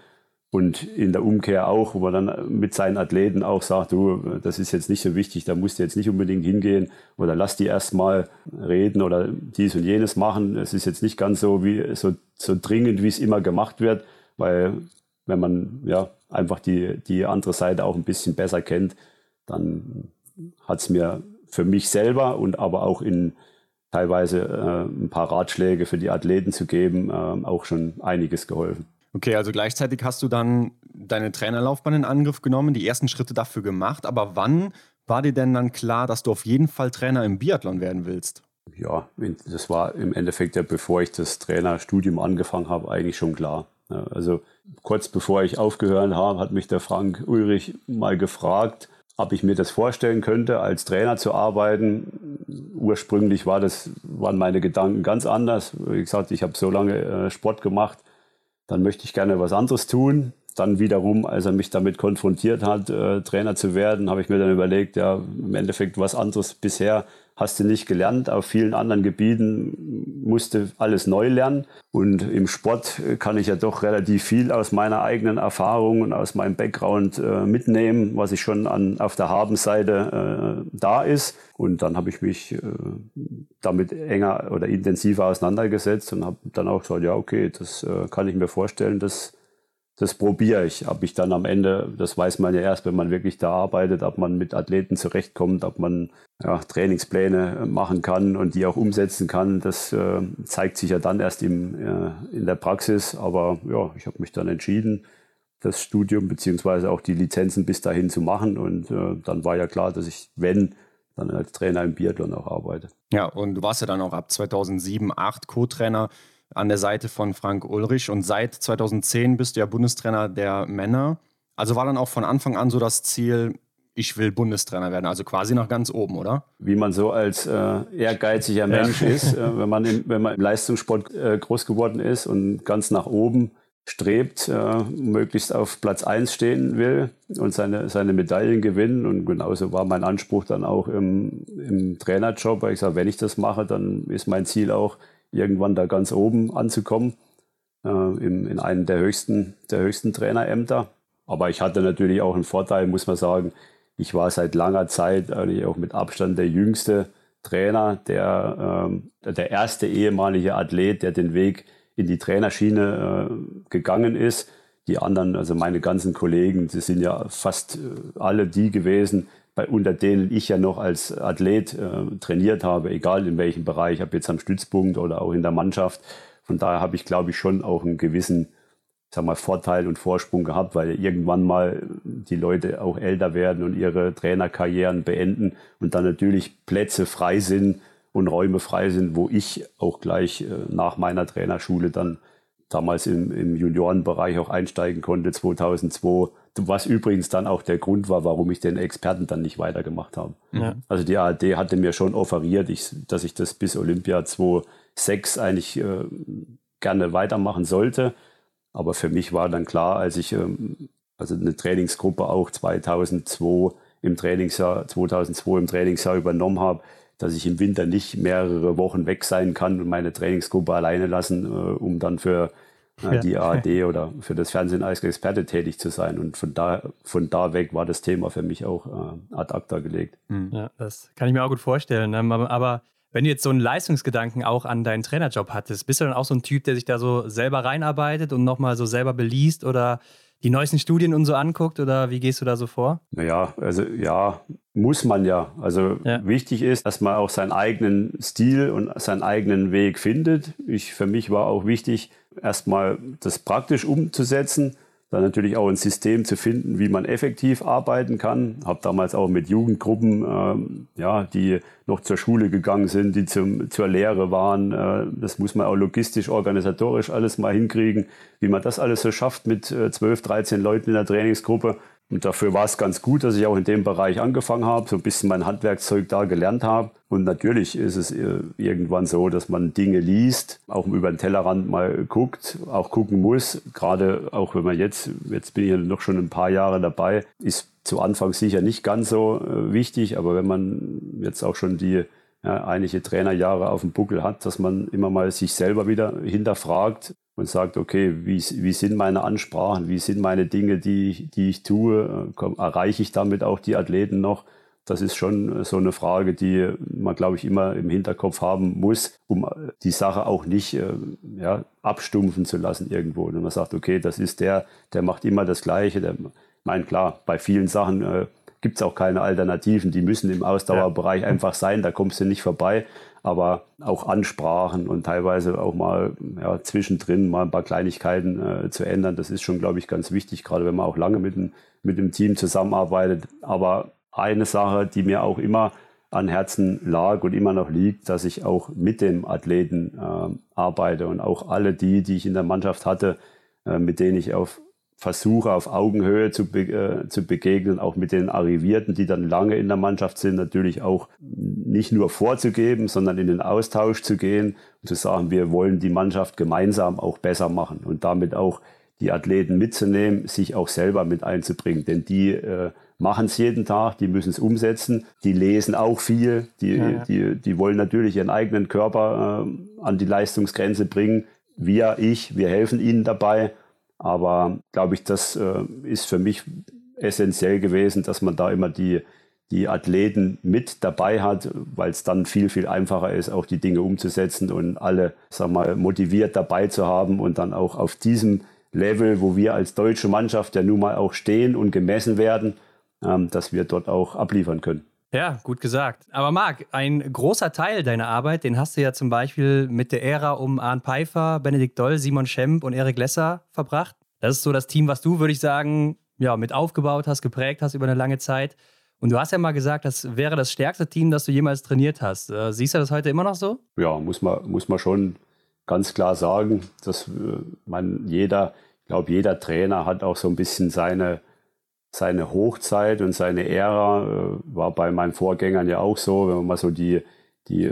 Und in der Umkehr auch, wo man dann mit seinen Athleten auch sagt, du, das ist jetzt nicht so wichtig, da musst du jetzt nicht unbedingt hingehen oder lass die erstmal reden oder dies und jenes machen. Es ist jetzt nicht ganz so wie so, so dringend, wie es immer gemacht wird, weil wenn man ja einfach die, die andere Seite auch ein bisschen besser kennt, dann hat es mir für mich selber und aber auch in teilweise äh, ein paar Ratschläge für die Athleten zu geben, äh, auch schon einiges geholfen. Okay, also gleichzeitig hast du dann deine Trainerlaufbahn in Angriff genommen, die ersten Schritte dafür gemacht. Aber wann war dir denn dann klar, dass du auf jeden Fall Trainer im Biathlon werden willst? Ja, das war im Endeffekt ja, bevor ich das Trainerstudium angefangen habe, eigentlich schon klar. Also kurz bevor ich aufgehört habe, hat mich der Frank Ulrich mal gefragt, ob ich mir das vorstellen könnte, als Trainer zu arbeiten. Ursprünglich war das, waren meine Gedanken ganz anders. Wie gesagt, ich habe so lange äh, Sport gemacht, dann möchte ich gerne was anderes tun. Dann wiederum, als er mich damit konfrontiert hat, äh, Trainer zu werden, habe ich mir dann überlegt, ja, im Endeffekt was anderes bisher hast du nicht gelernt. Auf vielen anderen Gebieten musste alles neu lernen. Und im Sport kann ich ja doch relativ viel aus meiner eigenen Erfahrung und aus meinem Background äh, mitnehmen, was ich schon an, auf der Habenseite äh, da ist. Und dann habe ich mich äh, damit enger oder intensiver auseinandergesetzt und habe dann auch gesagt, ja, okay, das äh, kann ich mir vorstellen, dass das probiere ich. Ob ich dann am Ende, das weiß man ja erst, wenn man wirklich da arbeitet, ob man mit Athleten zurechtkommt, ob man ja, Trainingspläne machen kann und die auch umsetzen kann. Das äh, zeigt sich ja dann erst im, äh, in der Praxis. Aber ja, ich habe mich dann entschieden, das Studium beziehungsweise auch die Lizenzen bis dahin zu machen. Und äh, dann war ja klar, dass ich, wenn, dann als Trainer im Biathlon auch arbeite. Ja, und du warst ja dann auch ab 2007, 2008 Co-Trainer an der Seite von Frank Ulrich und seit 2010 bist du ja Bundestrainer der Männer. Also war dann auch von Anfang an so das Ziel, ich will Bundestrainer werden, also quasi nach ganz oben, oder? Wie man so als äh, ehrgeiziger Mensch ja. ist, äh, wenn, man im, wenn man im Leistungssport äh, groß geworden ist und ganz nach oben strebt, äh, möglichst auf Platz 1 stehen will und seine, seine Medaillen gewinnen. Und genauso war mein Anspruch dann auch im, im Trainerjob, weil ich sage, wenn ich das mache, dann ist mein Ziel auch, irgendwann da ganz oben anzukommen, äh, in, in einem der höchsten, der höchsten Trainerämter. Aber ich hatte natürlich auch einen Vorteil, muss man sagen. Ich war seit langer Zeit eigentlich auch mit Abstand der jüngste Trainer, der, äh, der erste ehemalige Athlet, der den Weg in die Trainerschiene äh, gegangen ist. Die anderen, also meine ganzen Kollegen, die sind ja fast äh, alle die gewesen, bei, unter denen ich ja noch als Athlet äh, trainiert habe, egal in welchem Bereich, ob jetzt am Stützpunkt oder auch in der Mannschaft. Von daher habe ich, glaube ich, schon auch einen gewissen sag mal, Vorteil und Vorsprung gehabt, weil irgendwann mal die Leute auch älter werden und ihre Trainerkarrieren beenden und dann natürlich Plätze frei sind und Räume frei sind, wo ich auch gleich äh, nach meiner Trainerschule dann damals im, im Juniorenbereich auch einsteigen konnte, 2002 was übrigens dann auch der Grund war, warum ich den Experten dann nicht weitergemacht habe. Ja. Also die ARD hatte mir schon offeriert, ich, dass ich das bis Olympia 2006 eigentlich äh, gerne weitermachen sollte. Aber für mich war dann klar, als ich ähm, also eine Trainingsgruppe auch 2002 im Trainingsjahr 2002 im Trainingsjahr übernommen habe, dass ich im Winter nicht mehrere Wochen weg sein kann und meine Trainingsgruppe alleine lassen, äh, um dann für ja. die ARD oder für das Fernsehen als Experte tätig zu sein. Und von da, von da weg war das Thema für mich auch äh, ad acta gelegt. Mhm. Ja, das kann ich mir auch gut vorstellen. Ne? Aber wenn du jetzt so einen Leistungsgedanken auch an deinen Trainerjob hattest, bist du dann auch so ein Typ, der sich da so selber reinarbeitet und nochmal so selber beliest oder die neuesten Studien und so anguckt oder wie gehst du da so vor? Naja, also ja, muss man ja. Also ja. wichtig ist, dass man auch seinen eigenen Stil und seinen eigenen Weg findet. Ich, für mich war auch wichtig, erstmal das praktisch umzusetzen, dann natürlich auch ein System zu finden, wie man effektiv arbeiten kann. Habe damals auch mit Jugendgruppen, ähm, ja, die noch zur Schule gegangen sind, die zum, zur Lehre waren. Äh, das muss man auch logistisch, organisatorisch alles mal hinkriegen, wie man das alles so schafft mit äh, 12, 13 Leuten in der Trainingsgruppe. Und dafür war es ganz gut, dass ich auch in dem Bereich angefangen habe, so ein bisschen mein Handwerkszeug da gelernt habe. Und natürlich ist es äh, irgendwann so, dass man Dinge liest, auch über den Tellerrand mal guckt, auch gucken muss. Gerade auch wenn man jetzt, jetzt bin ich ja noch schon ein paar Jahre dabei, ist zu Anfang sicher nicht ganz so äh, wichtig, aber wenn man jetzt auch schon die ja, einige Trainerjahre auf dem Buckel hat, dass man immer mal sich selber wieder hinterfragt und sagt, okay, wie, wie sind meine Ansprachen, wie sind meine Dinge, die, die ich tue, Komm, erreiche ich damit auch die Athleten noch? Das ist schon so eine Frage, die man, glaube ich, immer im Hinterkopf haben muss, um die Sache auch nicht äh, ja, abstumpfen zu lassen irgendwo. Und man sagt, okay, das ist der, der macht immer das Gleiche. Der, mein klar, bei vielen Sachen äh, gibt es auch keine Alternativen. Die müssen im Ausdauerbereich ja. einfach sein, da kommst du nicht vorbei. Aber auch Ansprachen und teilweise auch mal ja, zwischendrin mal ein paar Kleinigkeiten äh, zu ändern, das ist schon, glaube ich, ganz wichtig, gerade wenn man auch lange mit dem, mit dem Team zusammenarbeitet. Aber eine Sache, die mir auch immer an Herzen lag und immer noch liegt, dass ich auch mit dem Athleten äh, arbeite und auch alle die, die ich in der Mannschaft hatte, äh, mit denen ich auf versuche auf Augenhöhe zu, be äh, zu begegnen, auch mit den Arrivierten, die dann lange in der Mannschaft sind, natürlich auch nicht nur vorzugeben, sondern in den Austausch zu gehen und zu sagen, wir wollen die Mannschaft gemeinsam auch besser machen und damit auch die Athleten mitzunehmen, sich auch selber mit einzubringen. Denn die äh, machen es jeden Tag, die müssen es umsetzen, die lesen auch viel, die, ja, ja. die, die wollen natürlich ihren eigenen Körper äh, an die Leistungsgrenze bringen. Wir, ich, wir helfen ihnen dabei aber glaube ich, das äh, ist für mich essentiell gewesen, dass man da immer die, die Athleten mit dabei hat, weil es dann viel, viel einfacher ist, auch die Dinge umzusetzen und alle, sag mal, motiviert dabei zu haben und dann auch auf diesem Level, wo wir als deutsche Mannschaft ja nun mal auch stehen und gemessen werden, ähm, dass wir dort auch abliefern können. Ja, gut gesagt. Aber Marc, ein großer Teil deiner Arbeit, den hast du ja zum Beispiel mit der Ära um Arndt Pfeiffer, Benedikt Doll, Simon Schemp und Erik Lesser verbracht. Das ist so das Team, was du, würde ich sagen, ja, mit aufgebaut hast, geprägt hast über eine lange Zeit. Und du hast ja mal gesagt, das wäre das stärkste Team, das du jemals trainiert hast. Äh, siehst du das heute immer noch so? Ja, muss man, muss man schon ganz klar sagen, dass äh, man jeder, ich glaube, jeder Trainer hat auch so ein bisschen seine, seine Hochzeit und seine Ära äh, war bei meinen Vorgängern ja auch so, wenn man mal so die, die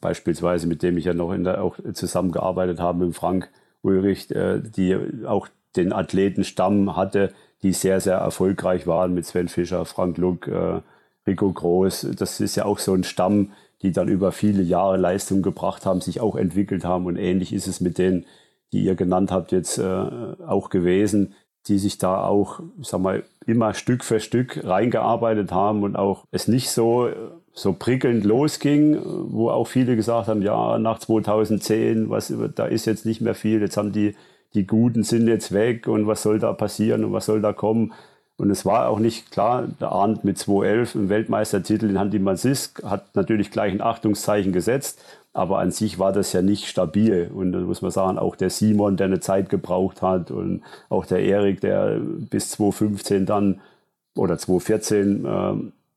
beispielsweise mit dem ich ja noch in der, auch zusammengearbeitet habe mit Frank Ulrich, äh, die auch den Athletenstamm hatte, die sehr, sehr erfolgreich waren mit Sven Fischer, Frank Luck, äh, Rico Groß. Das ist ja auch so ein Stamm, die dann über viele Jahre Leistung gebracht haben, sich auch entwickelt haben. Und ähnlich ist es mit denen, die ihr genannt habt, jetzt äh, auch gewesen die sich da auch, ich sag mal, immer Stück für Stück reingearbeitet haben und auch es nicht so, so prickelnd losging, wo auch viele gesagt haben, ja, nach 2010, was, da ist jetzt nicht mehr viel, jetzt haben die, die Guten sind jetzt weg und was soll da passieren und was soll da kommen. Und es war auch nicht klar, der Arndt mit 211 im Weltmeistertitel in Handy Mansisk hat natürlich gleich ein Achtungszeichen gesetzt, aber an sich war das ja nicht stabil. Und da muss man sagen, auch der Simon, der eine Zeit gebraucht hat und auch der Erik, der bis 2015 dann oder 2014 äh,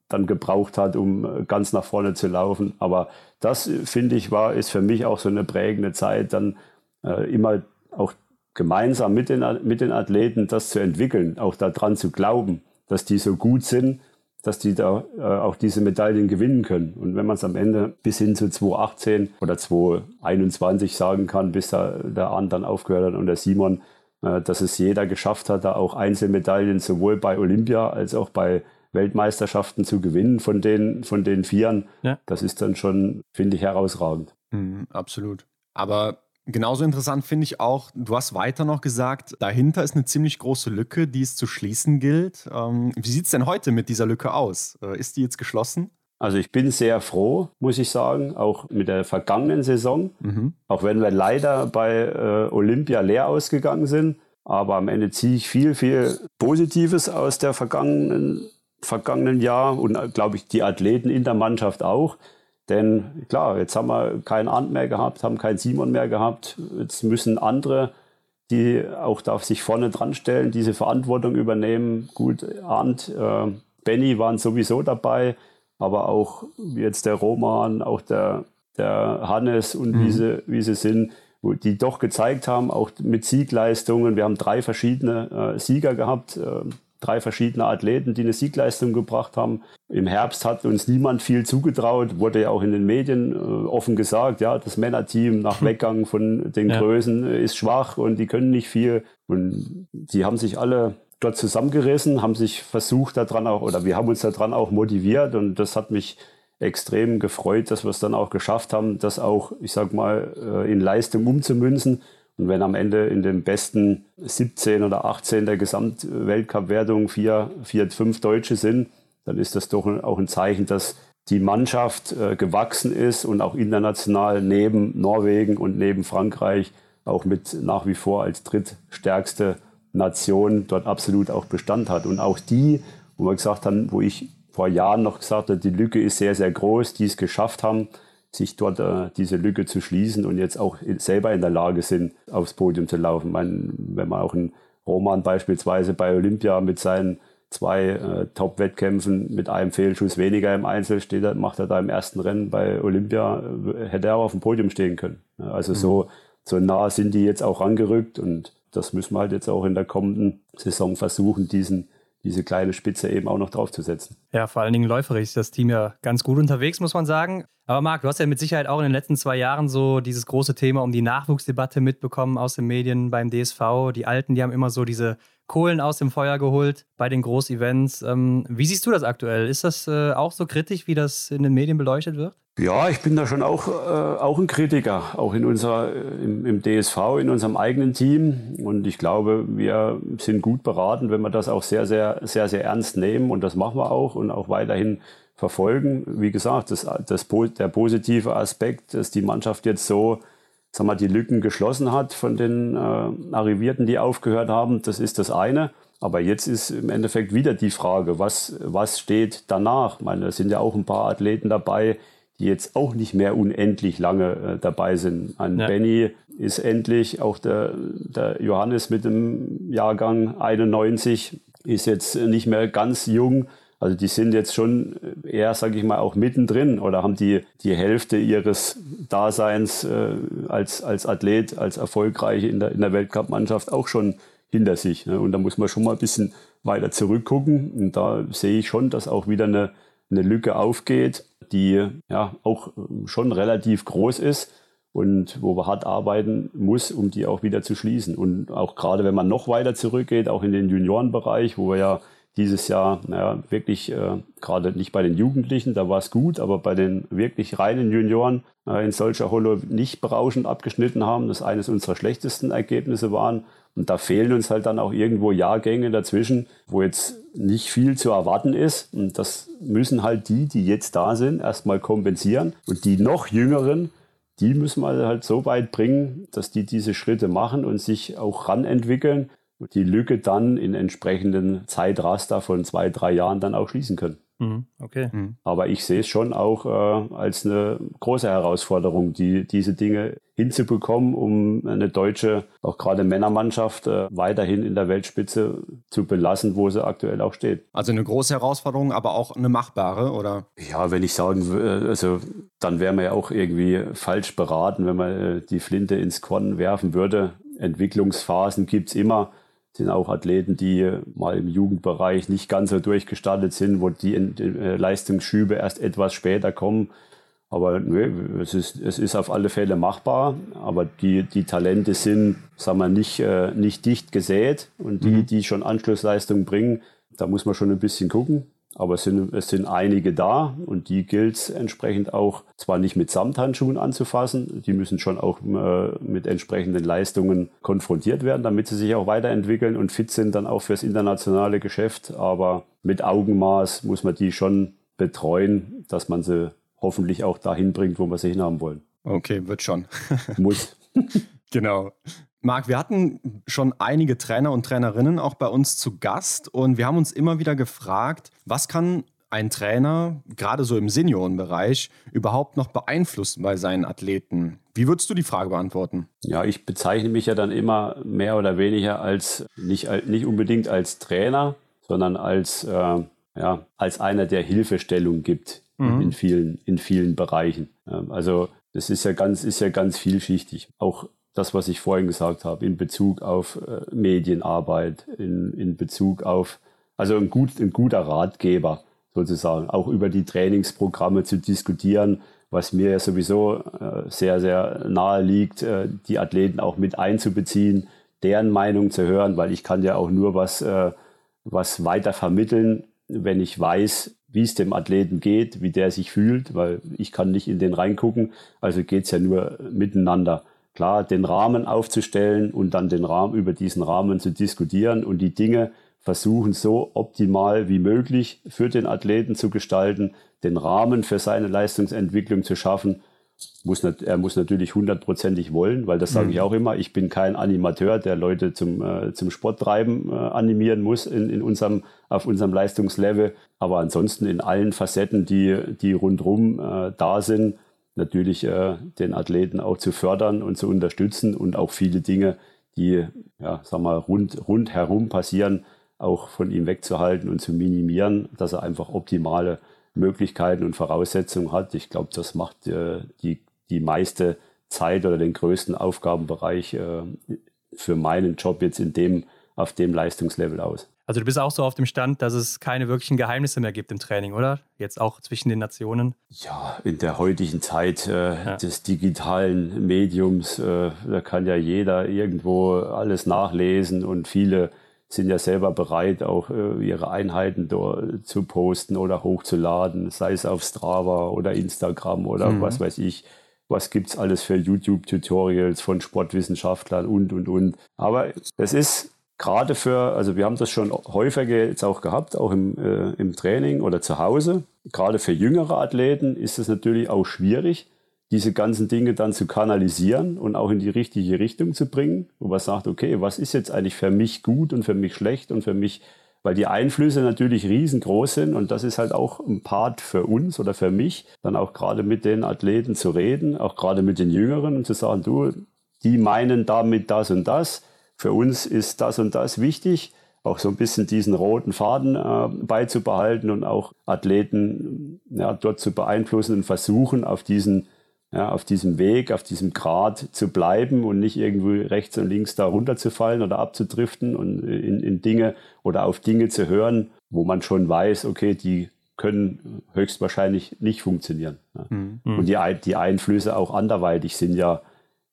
dann gebraucht hat, um ganz nach vorne zu laufen. Aber das, finde ich, war, ist für mich auch so eine prägende Zeit, dann äh, immer auch gemeinsam mit den, mit den Athleten das zu entwickeln, auch daran zu glauben, dass die so gut sind, dass die da äh, auch diese Medaillen gewinnen können. Und wenn man es am Ende bis hin zu 2018 oder 2021 sagen kann, bis da, der Arndt dann aufgehört hat und der Simon, äh, dass es jeder geschafft hat, da auch Einzelmedaillen sowohl bei Olympia als auch bei Weltmeisterschaften zu gewinnen von den, von den Vieren, ja. das ist dann schon, finde ich, herausragend. Mhm, absolut. Aber Genauso interessant finde ich auch, du hast weiter noch gesagt, dahinter ist eine ziemlich große Lücke, die es zu schließen gilt. Ähm, wie sieht es denn heute mit dieser Lücke aus? Äh, ist die jetzt geschlossen? Also ich bin sehr froh, muss ich sagen, auch mit der vergangenen Saison. Mhm. Auch wenn wir leider bei äh, Olympia leer ausgegangen sind. Aber am Ende ziehe ich viel, viel Positives aus der vergangenen, vergangenen Jahr und äh, glaube ich die Athleten in der Mannschaft auch. Denn klar, jetzt haben wir keinen Arndt mehr gehabt, haben keinen Simon mehr gehabt. Jetzt müssen andere, die auch da sich vorne dran stellen, diese Verantwortung übernehmen. Gut, Arndt, äh, Benny waren sowieso dabei, aber auch jetzt der Roman, auch der, der Hannes und mhm. wie, sie, wie sie sind, die doch gezeigt haben, auch mit Siegleistungen. Wir haben drei verschiedene äh, Sieger gehabt. Äh, drei verschiedene Athleten, die eine Siegleistung gebracht haben. Im Herbst hat uns niemand viel zugetraut, wurde ja auch in den Medien äh, offen gesagt, ja, das Männerteam nach Weggang von den ja. Größen ist schwach und die können nicht viel. Und die haben sich alle dort zusammengerissen, haben sich versucht daran auch, oder wir haben uns daran auch motiviert und das hat mich extrem gefreut, dass wir es dann auch geschafft haben, das auch, ich sag mal, äh, in Leistung umzumünzen. Und wenn am Ende in den besten 17 oder 18 der Gesamtweltcup-Wertung vier, vier, fünf Deutsche sind, dann ist das doch auch ein Zeichen, dass die Mannschaft äh, gewachsen ist und auch international neben Norwegen und neben Frankreich auch mit nach wie vor als drittstärkste Nation dort absolut auch Bestand hat. Und auch die, wo wir gesagt haben, wo ich vor Jahren noch gesagt habe, die Lücke ist sehr, sehr groß, die es geschafft haben, sich dort äh, diese Lücke zu schließen und jetzt auch selber in der Lage sind, aufs Podium zu laufen. Man, wenn man auch einen Roman beispielsweise bei Olympia mit seinen zwei äh, Top-Wettkämpfen mit einem Fehlschuss weniger im Einzel steht, macht er da im ersten Rennen bei Olympia, äh, hätte er auch auf dem Podium stehen können. Also mhm. so, so nah sind die jetzt auch rangerückt und das müssen wir halt jetzt auch in der kommenden Saison versuchen, diesen diese kleine Spitze eben auch noch draufzusetzen. Ja, vor allen Dingen läuferisch ist das Team ja ganz gut unterwegs, muss man sagen. Aber Marc, du hast ja mit Sicherheit auch in den letzten zwei Jahren so dieses große Thema um die Nachwuchsdebatte mitbekommen aus den Medien beim DSV. Die Alten, die haben immer so diese Kohlen aus dem Feuer geholt bei den Großevents. Ähm, wie siehst du das aktuell? Ist das äh, auch so kritisch, wie das in den Medien beleuchtet wird? Ja, ich bin da schon auch, äh, auch ein Kritiker, auch in unserer, im, im, DSV, in unserem eigenen Team. Und ich glaube, wir sind gut beraten, wenn wir das auch sehr, sehr, sehr, sehr ernst nehmen. Und das machen wir auch und auch weiterhin verfolgen. Wie gesagt, das, das, der positive Aspekt, dass die Mannschaft jetzt so, sag mal, die Lücken geschlossen hat von den äh, Arrivierten, die aufgehört haben, das ist das eine. Aber jetzt ist im Endeffekt wieder die Frage, was, was steht danach? Ich meine, es sind ja auch ein paar Athleten dabei, die jetzt auch nicht mehr unendlich lange äh, dabei sind. Ein ja. Benny ist endlich, auch der, der Johannes mit dem Jahrgang 91 ist jetzt nicht mehr ganz jung. Also die sind jetzt schon eher, sage ich mal, auch mittendrin oder haben die, die Hälfte ihres Daseins äh, als, als Athlet, als Erfolgreiche in der, in der Weltcup-Mannschaft auch schon hinter sich. Ne? Und da muss man schon mal ein bisschen weiter zurückgucken. Und da sehe ich schon, dass auch wieder eine, eine Lücke aufgeht die ja auch schon relativ groß ist und wo man hart arbeiten muss, um die auch wieder zu schließen. Und auch gerade wenn man noch weiter zurückgeht, auch in den Juniorenbereich, wo wir ja dieses Jahr naja, wirklich äh, gerade nicht bei den Jugendlichen, da war es gut, aber bei den wirklich reinen Junioren äh, in solcher Hollow nicht berauschend abgeschnitten haben, das eines unserer schlechtesten Ergebnisse waren. Und da fehlen uns halt dann auch irgendwo Jahrgänge dazwischen, wo jetzt nicht viel zu erwarten ist. Und das müssen halt die, die jetzt da sind, erstmal kompensieren. Und die noch jüngeren, die müssen wir halt so weit bringen, dass die diese Schritte machen und sich auch ranentwickeln die Lücke dann in entsprechenden Zeitraster von zwei, drei Jahren dann auch schließen können. Mhm, okay. Mhm. Aber ich sehe es schon auch äh, als eine große Herausforderung, die, diese Dinge hinzubekommen, um eine deutsche, auch gerade Männermannschaft, äh, weiterhin in der Weltspitze zu belassen, wo sie aktuell auch steht. Also eine große Herausforderung, aber auch eine machbare, oder? Ja, wenn ich sagen würde, also dann wäre man ja auch irgendwie falsch beraten, wenn man äh, die Flinte ins Korn werfen würde. Entwicklungsphasen gibt es immer sind auch Athleten, die mal im Jugendbereich nicht ganz so durchgestartet sind, wo die äh, Leistungsschübe erst etwas später kommen. Aber nö, es ist, es ist auf alle Fälle machbar. Aber die, die Talente sind, sagen wir, nicht, äh, nicht dicht gesät. Und die, mhm. die schon Anschlussleistung bringen, da muss man schon ein bisschen gucken. Aber es sind, es sind einige da und die gilt es entsprechend auch zwar nicht mit Samthandschuhen anzufassen, die müssen schon auch äh, mit entsprechenden Leistungen konfrontiert werden, damit sie sich auch weiterentwickeln und fit sind dann auch fürs internationale Geschäft. Aber mit Augenmaß muss man die schon betreuen, dass man sie hoffentlich auch dahin bringt, wo wir sie hinhaben wollen. Okay, wird schon. muss. genau. Marc, wir hatten schon einige Trainer und Trainerinnen auch bei uns zu Gast und wir haben uns immer wieder gefragt, was kann ein Trainer, gerade so im Seniorenbereich, überhaupt noch beeinflussen bei seinen Athleten? Wie würdest du die Frage beantworten? Ja, ich bezeichne mich ja dann immer mehr oder weniger als nicht, nicht unbedingt als Trainer, sondern als, äh, ja, als einer, der Hilfestellung gibt mhm. in, vielen, in vielen Bereichen. Also das ist ja ganz, ist ja ganz vielschichtig. Auch das, was ich vorhin gesagt habe, in Bezug auf äh, Medienarbeit, in, in Bezug auf Also ein, gut, ein guter Ratgeber sozusagen, auch über die Trainingsprogramme zu diskutieren, was mir ja sowieso äh, sehr, sehr nahe liegt, äh, die Athleten auch mit einzubeziehen, deren Meinung zu hören, weil ich kann ja auch nur was, äh, was weiter vermitteln, wenn ich weiß, wie es dem Athleten geht, wie der sich fühlt, weil ich kann nicht in den reingucken, also geht es ja nur miteinander. Klar, den Rahmen aufzustellen und dann den Rahmen über diesen Rahmen zu diskutieren und die Dinge versuchen so optimal wie möglich für den Athleten zu gestalten, den Rahmen für seine Leistungsentwicklung zu schaffen. Muss nicht, er muss natürlich hundertprozentig wollen, weil das sage ich mhm. auch immer. Ich bin kein Animateur, der Leute zum, äh, zum Sporttreiben äh, animieren muss in, in unserem, auf unserem Leistungslevel. Aber ansonsten in allen Facetten, die, die rundherum äh, da sind, natürlich äh, den Athleten auch zu fördern und zu unterstützen und auch viele Dinge, die, ja, sag mal, rund, rundherum passieren, auch von ihm wegzuhalten und zu minimieren, dass er einfach optimale Möglichkeiten und Voraussetzungen hat. Ich glaube, das macht äh, die, die meiste Zeit oder den größten Aufgabenbereich äh, für meinen Job jetzt in dem, auf dem Leistungslevel aus. Also du bist auch so auf dem Stand, dass es keine wirklichen Geheimnisse mehr gibt im Training, oder? Jetzt auch zwischen den Nationen? Ja, in der heutigen Zeit äh, ja. des digitalen Mediums, äh, da kann ja jeder irgendwo alles nachlesen und viele sind ja selber bereit, auch äh, ihre Einheiten dort zu posten oder hochzuladen, sei es auf Strava oder Instagram oder mhm. was weiß ich. Was gibt es alles für YouTube-Tutorials von Sportwissenschaftlern und, und, und. Aber es ist gerade für, also wir haben das schon häufiger jetzt auch gehabt, auch im, äh, im Training oder zu Hause. Gerade für jüngere Athleten ist es natürlich auch schwierig, diese ganzen Dinge dann zu kanalisieren und auch in die richtige Richtung zu bringen, wo man sagt, okay, was ist jetzt eigentlich für mich gut und für mich schlecht und für mich, weil die Einflüsse natürlich riesengroß sind und das ist halt auch ein Part für uns oder für mich, dann auch gerade mit den Athleten zu reden, auch gerade mit den Jüngeren und zu sagen, du, die meinen damit das und das, für uns ist das und das wichtig, auch so ein bisschen diesen roten Faden äh, beizubehalten und auch Athleten ja, dort zu beeinflussen und versuchen, auf diesen ja, auf diesem Weg, auf diesem Grad zu bleiben und nicht irgendwo rechts und links da runterzufallen oder abzudriften und in, in Dinge oder auf Dinge zu hören, wo man schon weiß, okay, die können höchstwahrscheinlich nicht funktionieren. Ja. Mhm. Und die, die Einflüsse auch anderweitig sind ja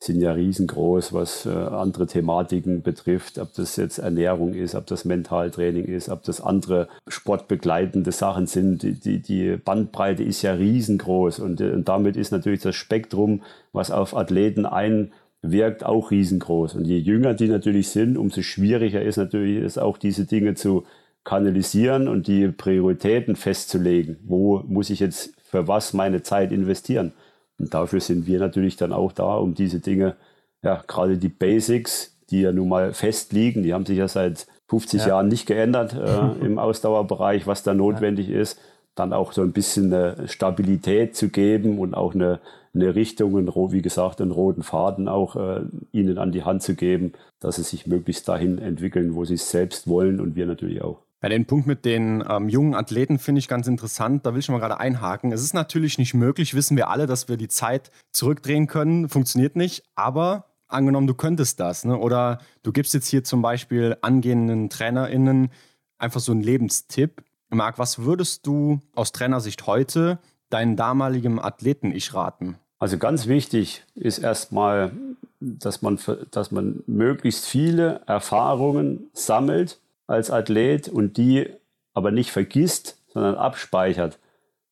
sind ja riesengroß, was äh, andere Thematiken betrifft, ob das jetzt Ernährung ist, ob das Mentaltraining ist, ob das andere sportbegleitende Sachen sind. Die, die, die Bandbreite ist ja riesengroß und, äh, und damit ist natürlich das Spektrum, was auf Athleten einwirkt, auch riesengroß. Und je jünger die natürlich sind, umso schwieriger ist natürlich es auch diese Dinge zu kanalisieren und die Prioritäten festzulegen. Wo muss ich jetzt für was meine Zeit investieren? Und dafür sind wir natürlich dann auch da, um diese Dinge, ja, gerade die Basics, die ja nun mal fest liegen, die haben sich ja seit 50 ja. Jahren nicht geändert äh, im Ausdauerbereich, was da notwendig ja. ist, dann auch so ein bisschen eine Stabilität zu geben und auch eine, eine Richtung, wie gesagt, einen roten Faden auch äh, ihnen an die Hand zu geben, dass sie sich möglichst dahin entwickeln, wo sie es selbst wollen und wir natürlich auch. Ja, den Punkt mit den ähm, jungen Athleten finde ich ganz interessant. Da will ich mal gerade einhaken. Es ist natürlich nicht möglich, wissen wir alle, dass wir die Zeit zurückdrehen können. Funktioniert nicht. Aber angenommen, du könntest das. Ne? Oder du gibst jetzt hier zum Beispiel angehenden TrainerInnen einfach so einen Lebenstipp. Marc, was würdest du aus Trainersicht heute deinen damaligen Athleten-Ich raten? Also ganz wichtig ist erstmal, dass man, dass man möglichst viele Erfahrungen sammelt als Athlet und die aber nicht vergisst, sondern abspeichert.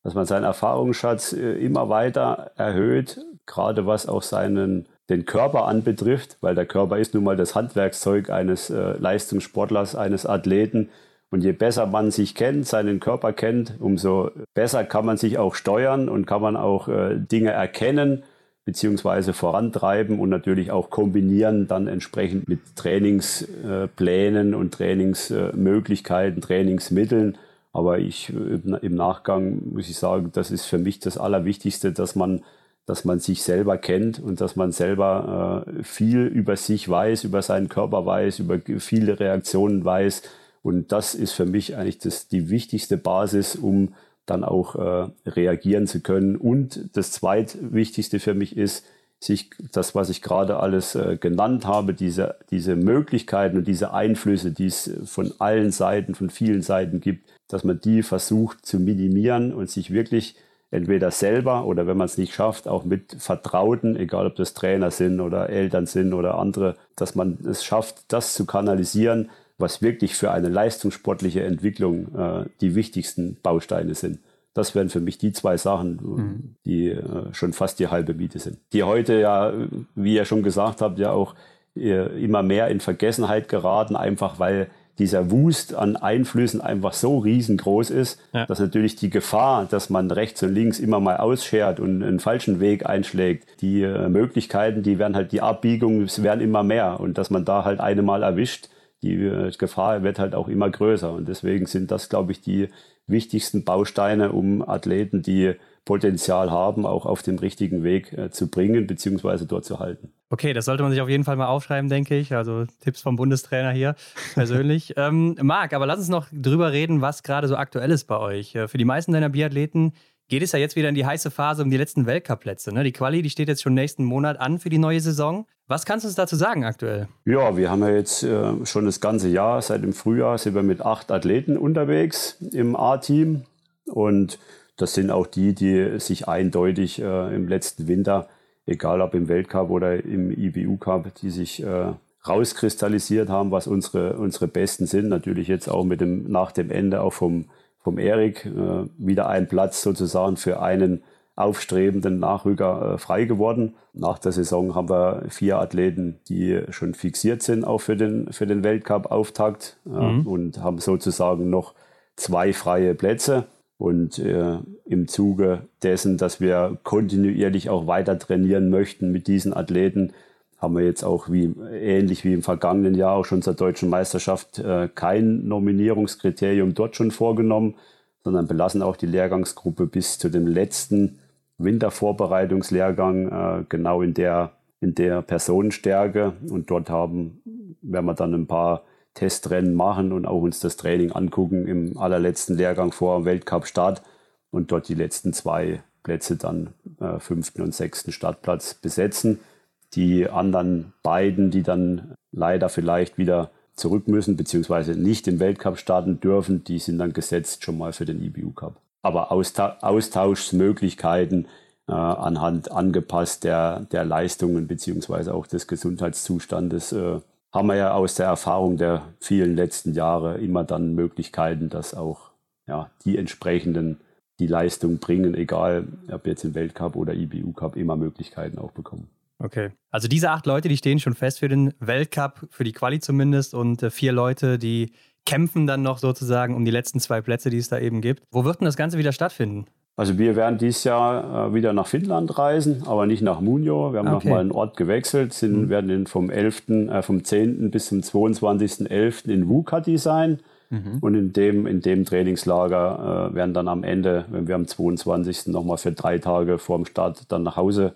Dass man seinen Erfahrungsschatz äh, immer weiter erhöht, gerade was auch seinen, den Körper anbetrifft, weil der Körper ist nun mal das Handwerkszeug eines äh, Leistungssportlers, eines Athleten. Und je besser man sich kennt, seinen Körper kennt, umso besser kann man sich auch steuern und kann man auch äh, Dinge erkennen beziehungsweise vorantreiben und natürlich auch kombinieren dann entsprechend mit Trainingsplänen und Trainingsmöglichkeiten, Trainingsmitteln. Aber ich im Nachgang muss ich sagen, das ist für mich das Allerwichtigste, dass man, dass man sich selber kennt und dass man selber äh, viel über sich weiß, über seinen Körper weiß, über viele Reaktionen weiß. Und das ist für mich eigentlich das, die wichtigste Basis, um dann auch äh, reagieren zu können. Und das zweitwichtigste für mich ist, sich das, was ich gerade alles äh, genannt habe, diese, diese Möglichkeiten und diese Einflüsse, die es von allen Seiten, von vielen Seiten gibt, dass man die versucht zu minimieren und sich wirklich entweder selber oder wenn man es nicht schafft, auch mit Vertrauten, egal ob das Trainer sind oder Eltern sind oder andere, dass man es schafft, das zu kanalisieren, was wirklich für eine leistungssportliche Entwicklung äh, die wichtigsten Bausteine sind. Das wären für mich die zwei Sachen, mhm. die äh, schon fast die halbe Miete sind. Die heute ja, wie ihr schon gesagt habt, ja auch äh, immer mehr in Vergessenheit geraten, einfach weil dieser Wust an Einflüssen einfach so riesengroß ist, ja. dass natürlich die Gefahr, dass man rechts und links immer mal ausschert und einen falschen Weg einschlägt, die äh, Möglichkeiten, die werden halt, die Abbiegungen werden immer mehr und dass man da halt eine Mal erwischt, die äh, Gefahr wird halt auch immer größer und deswegen sind das, glaube ich, die wichtigsten Bausteine, um Athleten, die Potenzial haben, auch auf dem richtigen Weg äh, zu bringen bzw. dort zu halten. Okay, das sollte man sich auf jeden Fall mal aufschreiben, denke ich. Also Tipps vom Bundestrainer hier persönlich. ähm, Marc, aber lass uns noch drüber reden, was gerade so aktuell ist bei euch. Äh, für die meisten deiner Biathleten geht es ja jetzt wieder in die heiße Phase um die letzten Weltcup-Plätze. Ne? Die Quali, die steht jetzt schon nächsten Monat an für die neue Saison. Was kannst du uns dazu sagen aktuell? Ja, wir haben ja jetzt äh, schon das ganze Jahr, seit dem Frühjahr sind wir mit acht Athleten unterwegs im A-Team. Und das sind auch die, die sich eindeutig äh, im letzten Winter, egal ob im Weltcup oder im IBU Cup, die sich äh, rauskristallisiert haben, was unsere, unsere Besten sind. Natürlich jetzt auch mit dem, nach dem Ende auch vom, vom Erik äh, wieder ein Platz sozusagen für einen aufstrebenden Nachrücker äh, frei geworden. Nach der Saison haben wir vier Athleten, die schon fixiert sind, auch für den, für den Weltcup-Auftakt mhm. und haben sozusagen noch zwei freie Plätze. Und äh, im Zuge dessen, dass wir kontinuierlich auch weiter trainieren möchten mit diesen Athleten, haben wir jetzt auch wie ähnlich wie im vergangenen Jahr auch schon zur deutschen Meisterschaft äh, kein Nominierungskriterium dort schon vorgenommen, sondern belassen auch die Lehrgangsgruppe bis zu dem letzten Wintervorbereitungslehrgang äh, genau in der in der Personenstärke und dort haben werden wir dann ein paar Testrennen machen und auch uns das Training angucken im allerletzten Lehrgang vor dem Weltcup-Start und dort die letzten zwei Plätze dann äh, fünften und sechsten Startplatz besetzen. Die anderen beiden, die dann leider vielleicht wieder zurück müssen, beziehungsweise nicht im Weltcup starten dürfen, die sind dann gesetzt schon mal für den IBU Cup. Aber Austa Austauschmöglichkeiten äh, anhand angepasst der, der Leistungen beziehungsweise auch des Gesundheitszustandes äh, haben wir ja aus der Erfahrung der vielen letzten Jahre immer dann Möglichkeiten, dass auch ja, die entsprechenden die Leistung bringen, egal ob jetzt im Weltcup oder IBU Cup, immer Möglichkeiten auch bekommen. Okay. Also diese acht Leute, die stehen schon fest für den Weltcup, für die Quali zumindest, und äh, vier Leute, die kämpfen dann noch sozusagen um die letzten zwei Plätze, die es da eben gibt. Wo wird denn das Ganze wieder stattfinden? Also wir werden dieses Jahr äh, wieder nach Finnland reisen, aber nicht nach Munio. Wir haben okay. nochmal einen Ort gewechselt, sind, mhm. werden vom 11., äh, vom 10. bis zum 22.11. in Wukati sein. Mhm. Und in dem, in dem Trainingslager äh, werden dann am Ende, wenn wir am 22. nochmal für drei Tage vor dem Start dann nach Hause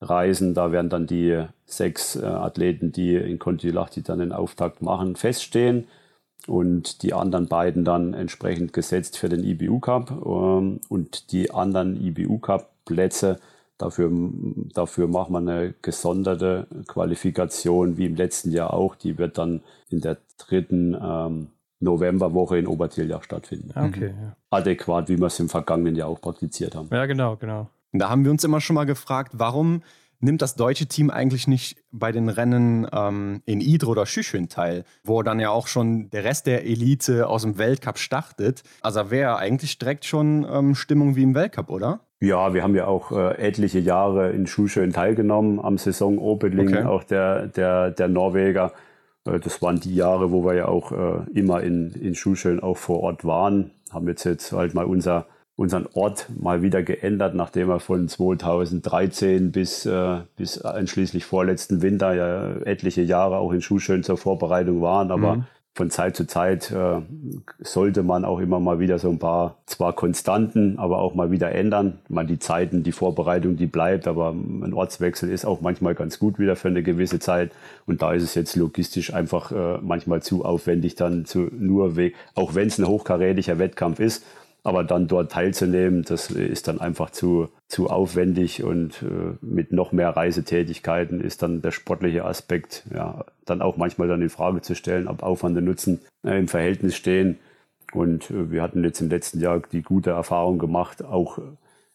reisen, da werden dann die sechs äh, Athleten, die in Kontilachti dann den Auftakt machen, feststehen und die anderen beiden dann entsprechend gesetzt für den IBU Cup ähm, und die anderen IBU Cup Plätze Dafür, dafür machen wir eine gesonderte Qualifikation, wie im letzten Jahr auch. Die wird dann in der dritten ähm, Novemberwoche in Obertiljach stattfinden. Okay, ja. Adäquat, wie wir es im vergangenen Jahr auch praktiziert haben. Ja, genau, genau. Da haben wir uns immer schon mal gefragt, warum nimmt das deutsche Team eigentlich nicht bei den Rennen ähm, in Idre oder Schüchen teil, wo dann ja auch schon der Rest der Elite aus dem Weltcup startet. Also wäre eigentlich direkt schon ähm, Stimmung wie im Weltcup, oder? Ja, wir haben ja auch äh, etliche Jahre in Schuschön teilgenommen am Saison Opening, okay. auch der, der, der Norweger. Äh, das waren die Jahre, wo wir ja auch äh, immer in, in Schuschön auch vor Ort waren. Haben jetzt jetzt halt mal unser unseren Ort mal wieder geändert, nachdem wir von 2013 bis, äh, bis einschließlich vorletzten Winter ja etliche Jahre auch in Schuhschön zur Vorbereitung waren. Aber mhm. von Zeit zu Zeit äh, sollte man auch immer mal wieder so ein paar, zwar Konstanten, aber auch mal wieder ändern. Man die Zeiten, die Vorbereitung, die bleibt, aber ein Ortswechsel ist auch manchmal ganz gut wieder für eine gewisse Zeit. Und da ist es jetzt logistisch einfach äh, manchmal zu aufwendig, dann zu nur, auch wenn es ein hochkarätischer Wettkampf ist, Aber dann dort teilzunehmen, das ist dann einfach zu, zu aufwendig und äh, mit noch mehr Reisetätigkeiten ist dann der sportliche Aspekt ja dann auch manchmal dann in Frage zu stellen, ob Aufwand und Nutzen äh, im Verhältnis stehen. Und äh, wir hatten jetzt im letzten Jahr die gute Erfahrung gemacht, auch,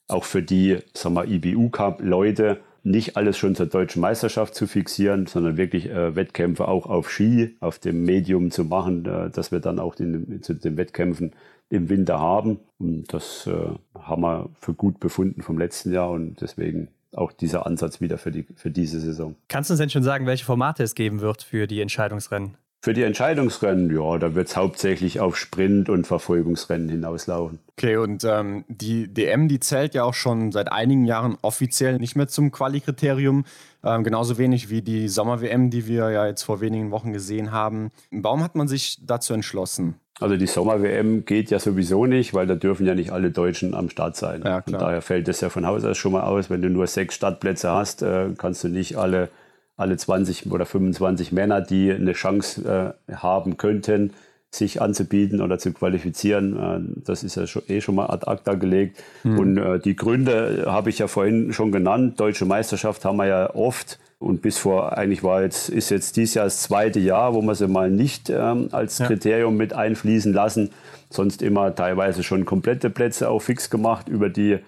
auch für die, sagen wir, IBU-Cup-Leute, nicht alles schon zur deutschen Meisterschaft zu fixieren, sondern wirklich äh, Wettkämpfe auch auf Ski, auf dem Medium zu machen, äh, dass wir dann auch den, zu den Wettkämpfen im Winter haben. Und das äh, haben wir für gut befunden vom letzten Jahr und deswegen auch dieser Ansatz wieder für, die, für diese Saison. Kannst du uns denn schon sagen, welche Formate es geben wird für die Entscheidungsrennen? Für die Entscheidungsrennen, ja, da wird es hauptsächlich auf Sprint- und Verfolgungsrennen hinauslaufen. Okay, und ähm, die DM, die zählt ja auch schon seit einigen Jahren offiziell nicht mehr zum Quali-Kriterium. Ähm, genauso wenig wie die Sommer-WM, die wir ja jetzt vor wenigen Wochen gesehen haben. Warum hat man sich dazu entschlossen? Also die Sommer-WM geht ja sowieso nicht, weil da dürfen ja nicht alle Deutschen am Start sein. Ja, klar. Und daher fällt das ja von Haus aus schon mal aus. Wenn du nur sechs Startplätze hast, äh, kannst du nicht alle alle 20 oder 25 Männer, die eine Chance äh, haben könnten, sich anzubieten oder zu qualifizieren. Äh, das ist ja schon, eh schon mal ad acta gelegt. Mhm. Und die Gründe habe ich ja vorhin schon genannt. Deutsche Meisterschaft haben wir ja oft. Und bis vor, eigentlich war jetzt, ist jetzt dieses Jahr das zweite Jahr, wo wir sie mal nicht ähm, als ja. Kriterium mit einfließen lassen. Sonst immer teilweise schon komplette Plätze auch fix gemacht über die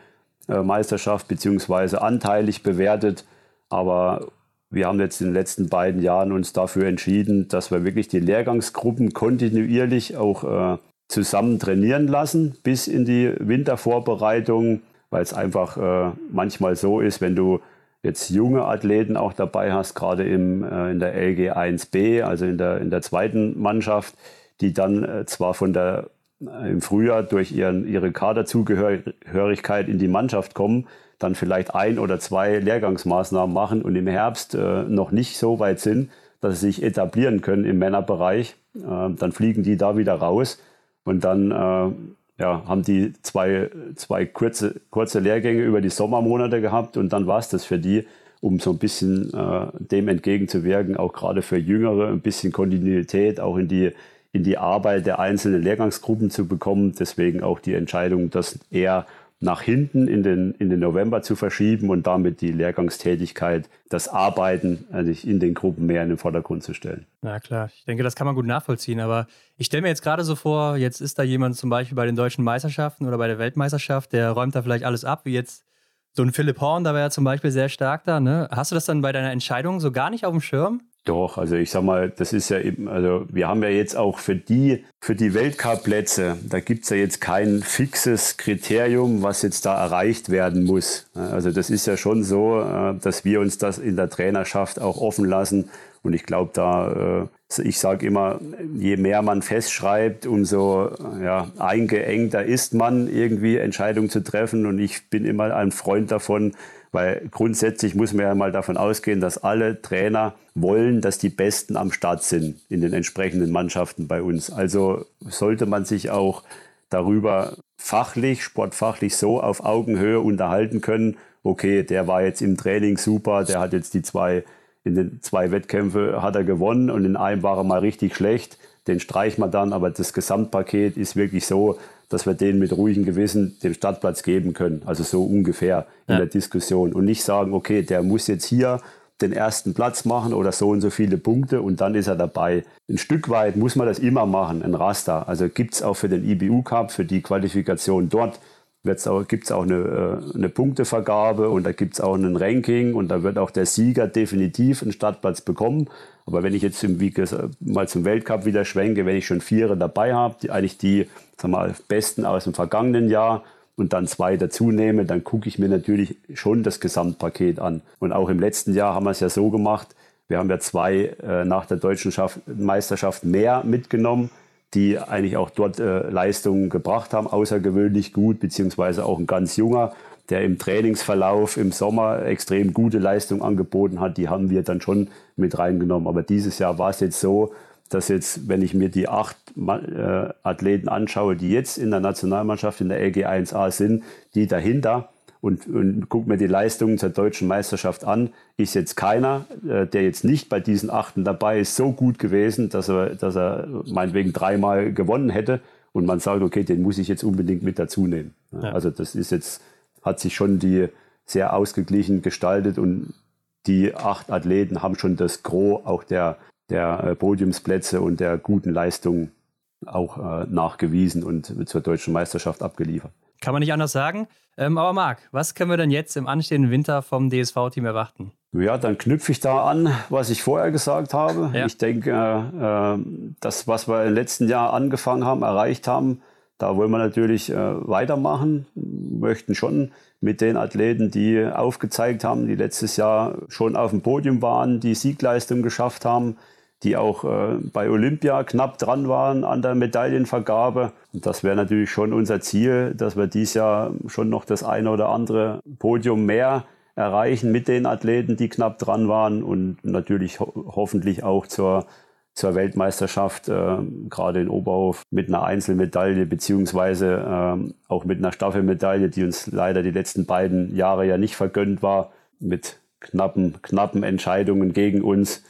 äh, Meisterschaft beziehungsweise anteilig bewertet. Aber wir haben jetzt in den letzten beiden Jahren uns dafür entschieden, dass wir wirklich die Lehrgangsgruppen kontinuierlich auch äh, zusammen trainieren lassen bis in die Wintervorbereitung, weil es einfach äh, manchmal so ist, wenn du jetzt junge Athleten auch dabei hast, gerade im, äh, in der LG 1b, also in der, in der zweiten Mannschaft, die dann äh, zwar von der äh, im Frühjahr durch ihren, ihre Kaderzugehörigkeit in die Mannschaft kommen, dann vielleicht ein oder zwei Lehrgangsmaßnahmen machen und im Herbst äh, noch nicht so weit sind, dass sie sich etablieren können im Männerbereich, äh, dann fliegen die da wieder raus und dann äh, ja, haben die zwei, zwei kurze, kurze Lehrgänge über die Sommermonate gehabt und dann war es das für die, um so ein bisschen äh, dem entgegenzuwirken, auch gerade für Jüngere ein bisschen Kontinuität auch in die, in die Arbeit der einzelnen Lehrgangsgruppen zu bekommen. Deswegen auch die Entscheidung, dass er nach hinten in den, in den November zu verschieben und damit die Lehrgangstätigkeit, das Arbeiten also in den Gruppen mehr in den Vordergrund zu stellen. Na klar, ich denke, das kann man gut nachvollziehen. Aber ich stelle mir jetzt gerade so vor, jetzt ist da jemand zum Beispiel bei den deutschen Meisterschaften oder bei der Weltmeisterschaft, der räumt da vielleicht alles ab, wie jetzt so ein Philipp Horn, da wäre ja zum Beispiel sehr stark da. Ne? Hast du das dann bei deiner Entscheidung so gar nicht auf dem Schirm? Doch, also ich sag mal, das ist ja eben, also wir haben ja jetzt auch für die, für die Weltcup-Plätze, da gibt's ja jetzt kein fixes Kriterium, was jetzt da erreicht werden muss. Also das ist ja schon so, äh, dass wir uns das in der Trainerschaft auch offen lassen. Und ich glaube, da, äh, ich sage immer, je mehr man festschreibt, umso ja, eingeengter ist man, irgendwie Entscheidungen zu treffen. Und ich bin immer ein Freund davon, weil grundsätzlich muss man ja mal davon ausgehen, dass alle Trainer wollen, dass die Besten am Start sind in den entsprechenden Mannschaften bei uns. Also sollte man sich auch darüber fachlich, sportfachlich so auf Augenhöhe unterhalten können. Okay, der war jetzt im Training super, der hat jetzt die zwei, in den zwei Wettkämpfe hat er gewonnen und in einem war er mal richtig schlecht. Den streicht man dann, aber das Gesamtpaket ist wirklich so, dass wir denen mit ruhigem Gewissen den Startplatz geben können. Also so ungefähr in ja. der Diskussion. Und nicht sagen, okay, der muss jetzt hier den ersten Platz machen oder so und so viele Punkte und dann ist er dabei. Ein Stück weit muss man das immer machen, ein Raster. Also gibt es auch für den IBU Cup, für die Qualifikation dort, gibt es auch eine, äh, eine Punktevergabe und da gibt es auch ein Ranking und da wird auch der Sieger definitiv einen Startplatz bekommen. Aber wenn ich jetzt im, mal zum Weltcup wieder schwenke, wenn ich schon Viere dabei habe, die eigentlich die sag mal, besten aus dem vergangenen Jahr und dann zwei dazu nehme, dann gucke ich mir natürlich schon das Gesamtpaket an. Und auch im letzten Jahr haben wir es ja so gemacht, wir haben ja zwei äh, nach der deutschen Schaft Meisterschaft mehr mitgenommen, die eigentlich auch dort äh, Leistungen gebracht haben, außergewöhnlich gut, beziehungsweise auch ein ganz junger der im Trainingsverlauf im Sommer extrem gute Leistung angeboten hat, die haben wir dann schon mit reingenommen. Aber dieses Jahr war es jetzt so, dass jetzt, wenn ich mir die acht äh, Athleten anschaue, die jetzt in der Nationalmannschaft in der LG1A sind, die dahinter und, und gucke mir die Leistungen zur deutschen Meisterschaft an, ist jetzt keiner, äh, der jetzt nicht bei diesen Achten dabei ist, so gut gewesen, dass er, dass er meinetwegen dreimal gewonnen hätte und man sagt, okay, den muss ich jetzt unbedingt mit dazu nehmen. Ja. Also das ist jetzt, hat sich schon die sehr ausgeglichen gestaltet und die acht Athleten haben schon das Gros auch der, der äh, Podiumsplätze und der guten Leistung auch äh, nachgewiesen und zur deutschen Meisterschaft abgeliefert. Kann man nicht anders sagen. Ähm, aber Marc, was können wir denn jetzt im anstehenden Winter vom DSV-Team erwarten? Ja, dann knüpfe ich da an, was ich vorher gesagt habe. Ja. Ich denke, äh, das, was wir im letzten Jahr angefangen haben, erreicht haben, da wollen wir natürlich weitermachen, möchten schon mit den Athleten, die aufgezeigt haben, die letztes Jahr schon auf dem Podium waren, die Siegleistung geschafft haben, die auch äh, bei Olympia knapp dran waren an der Medaillenvergabe. Und das wäre natürlich schon unser Ziel, dass wir dieses Jahr schon noch das eine oder andere Podium mehr erreichen mit den Athleten, die knapp dran waren und natürlich ho hoffentlich auch zur, zur Weltmeisterschaft, äh, gerade in Oberhof, mit einer Einzelmedaille beziehungsweise äh, auch mit einer Staffelmedaille, die uns leider die letzten beiden Jahre ja nicht vergönnt war, mit knappen, knappen Entscheidungen gegen uns,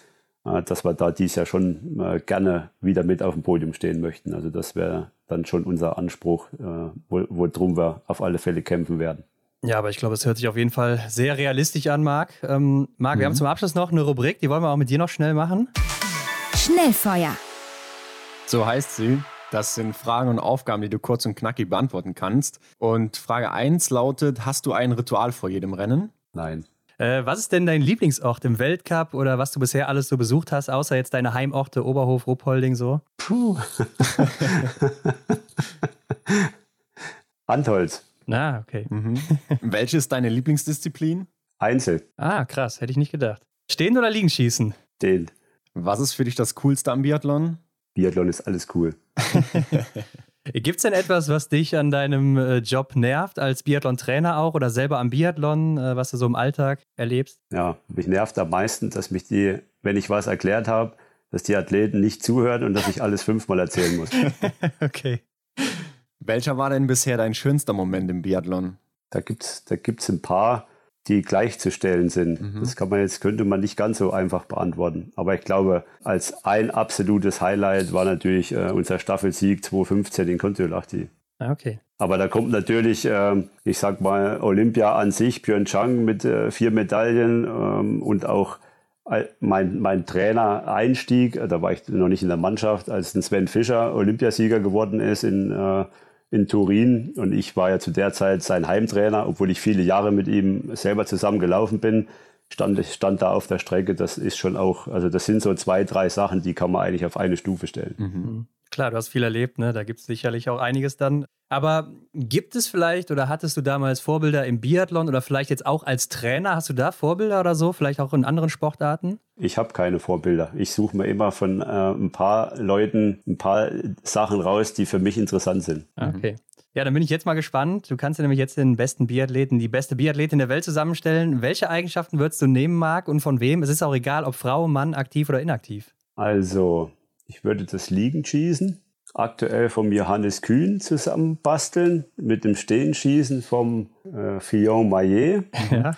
dass wir da dies Jahr schon äh, gerne wieder mit auf dem Podium stehen möchten. Also das wäre dann schon unser Anspruch, äh, worum wir auf alle Fälle kämpfen werden. Ja, aber ich glaube, es hört sich auf jeden Fall sehr realistisch an, Marc. Ähm, Marc, mhm. wir haben zum Abschluss noch eine Rubrik, die wollen wir auch mit dir noch schnell machen. Schnellfeuer. So heißt sie. Das sind Fragen und Aufgaben, die du kurz und knackig beantworten kannst. Und Frage 1 lautet: Hast du ein Ritual vor jedem Rennen? Nein. Äh, was ist denn dein Lieblingsort im Weltcup oder was du bisher alles so besucht hast, außer jetzt deine Heimorte Oberhof, Ruppolding so? Puh. Antholz. Ah, okay. Mhm. Welche ist deine Lieblingsdisziplin? Einzel. Ah, krass, hätte ich nicht gedacht. Stehen oder liegen schießen? Stehen. Was ist für dich das Coolste am Biathlon? Biathlon ist alles cool. Gibt es denn etwas, was dich an deinem äh, Job nervt, als Biathlon-Trainer auch oder selber am Biathlon, äh, was du so im Alltag erlebst? Ja, mich nervt am meisten, dass mich die, wenn ich was erklärt habe, dass die Athleten nicht zuhören und dass ich alles fünfmal erzählen muss. okay. Welcher war denn bisher dein schönster Moment im Biathlon? Da gibt es da gibt's ein paar, die gleichzustellen sind. Mhm. Das kann man jetzt, könnte man nicht ganz so einfach beantworten. Aber ich glaube, als ein absolutes Highlight war natürlich äh, unser Staffelsieg 2015 in Kontiolahti. Ah, okay. Aber da kommt natürlich, äh, ich sag mal, Olympia an sich, Pyeongchang mit äh, vier Medaillen ähm, und auch mein, mein Trainer-Einstieg, da war ich noch nicht in der Mannschaft, als ein Sven Fischer Olympiasieger geworden ist in äh, in Turin und ich war ja zu der Zeit sein Heimtrainer, obwohl ich viele Jahre mit ihm selber zusammen gelaufen bin, stand, stand da auf der Strecke. Das ist schon auch, also das sind so zwei, drei Sachen, die kann man eigentlich auf eine Stufe stellen. Mhm. Mhm. Klar, du hast viel erlebt, ne? da gibt es sicherlich auch einiges dann. Aber gibt es vielleicht oder hattest du damals Vorbilder im Biathlon oder vielleicht jetzt auch als Trainer? Hast du da Vorbilder oder so? Vielleicht auch in anderen Sportarten? Ich habe keine Vorbilder. Ich suche mir immer von äh, ein paar Leuten ein paar Sachen raus, die für mich interessant sind. Ah, okay. Ja, dann bin ich jetzt mal gespannt. Du kannst ja nämlich jetzt den besten Biathleten, die beste Biathletin der Welt zusammenstellen. Welche Eigenschaften würdest du nehmen, Marc, und von wem? Es ist auch egal, ob Frau, Mann, aktiv oder inaktiv. Also, ich würde das Liegen schießen, aktuell vom Johannes Kühn zusammenbasteln, mit dem Stehenschießen vom äh, Fillon Maillet ja.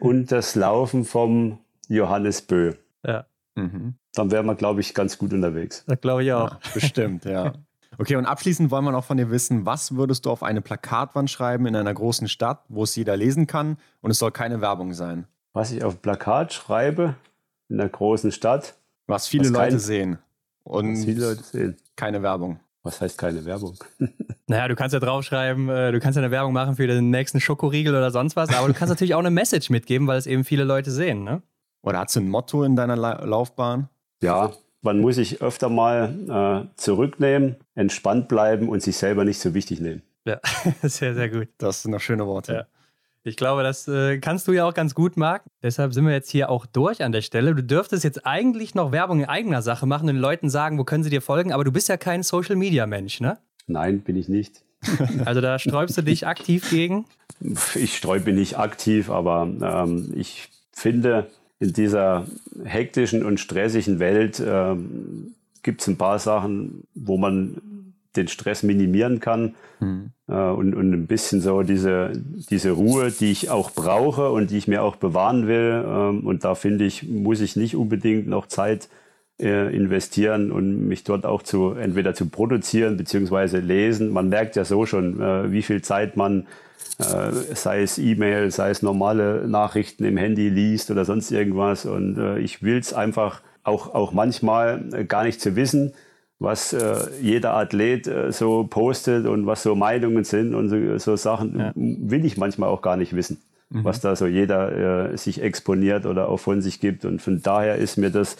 und das Laufen vom Johannes Bö. Ja. Mhm. Dann wären wir, glaube ich, ganz gut unterwegs. Das glaube ich auch. Ja, bestimmt, ja. Okay, und abschließend wollen wir noch von dir wissen, was würdest du auf eine Plakatwand schreiben in einer großen Stadt, wo es jeder lesen kann und es soll keine Werbung sein? Was ich auf Plakat schreibe in einer großen Stadt. Was viele was Leute kein, sehen. Und viele Leute sehen. Keine Werbung. Was heißt keine Werbung? naja, du kannst ja draufschreiben, äh, du kannst ja eine Werbung machen für den nächsten Schokoriegel oder sonst was, aber du kannst natürlich auch eine Message mitgeben, weil es eben viele Leute sehen, ne? Oder hast du ein Motto in deiner La Laufbahn? Ja, man muss sich öfter mal äh, zurücknehmen, entspannt bleiben und sich selber nicht so wichtig nehmen. Ja, sehr, sehr gut. Das sind noch schöne Worte. Ja. Ich glaube, das äh, kannst du ja auch ganz gut, Marc. Deshalb sind wir jetzt hier auch durch an der Stelle. Du dürftest jetzt eigentlich noch Werbung in eigener Sache machen und den Leuten sagen, wo können sie dir folgen, aber du bist ja kein Social-Media-Mensch, ne? Nein, bin ich nicht. Also da sträubst du dich aktiv gegen? Ich sträube nicht aktiv, aber ähm, ich finde, in dieser hektischen und stressigen Welt ähm, gibt es ein paar Sachen, wo man den Stress minimieren kann mhm. äh, und, und ein bisschen so diese, diese Ruhe, die ich auch brauche und die ich mir auch bewahren will. Ähm, und da finde ich, muss ich nicht unbedingt noch Zeit äh, investieren und mich dort auch zu entweder zu produzieren beziehungsweise lesen. Man merkt ja so schon, äh, wie viel Zeit man äh, sei es E-Mail, sei es normale Nachrichten im Handy liest oder sonst irgendwas. Und äh, ich will es einfach auch, auch manchmal äh, gar nicht zu wissen, was äh, jeder Athlet äh, so postet und was so Meinungen sind und so, so Sachen, ja. will ich manchmal auch gar nicht wissen mhm. was da so jeder äh, sich exponiert oder auch von sich gibt. Und von daher ist mir das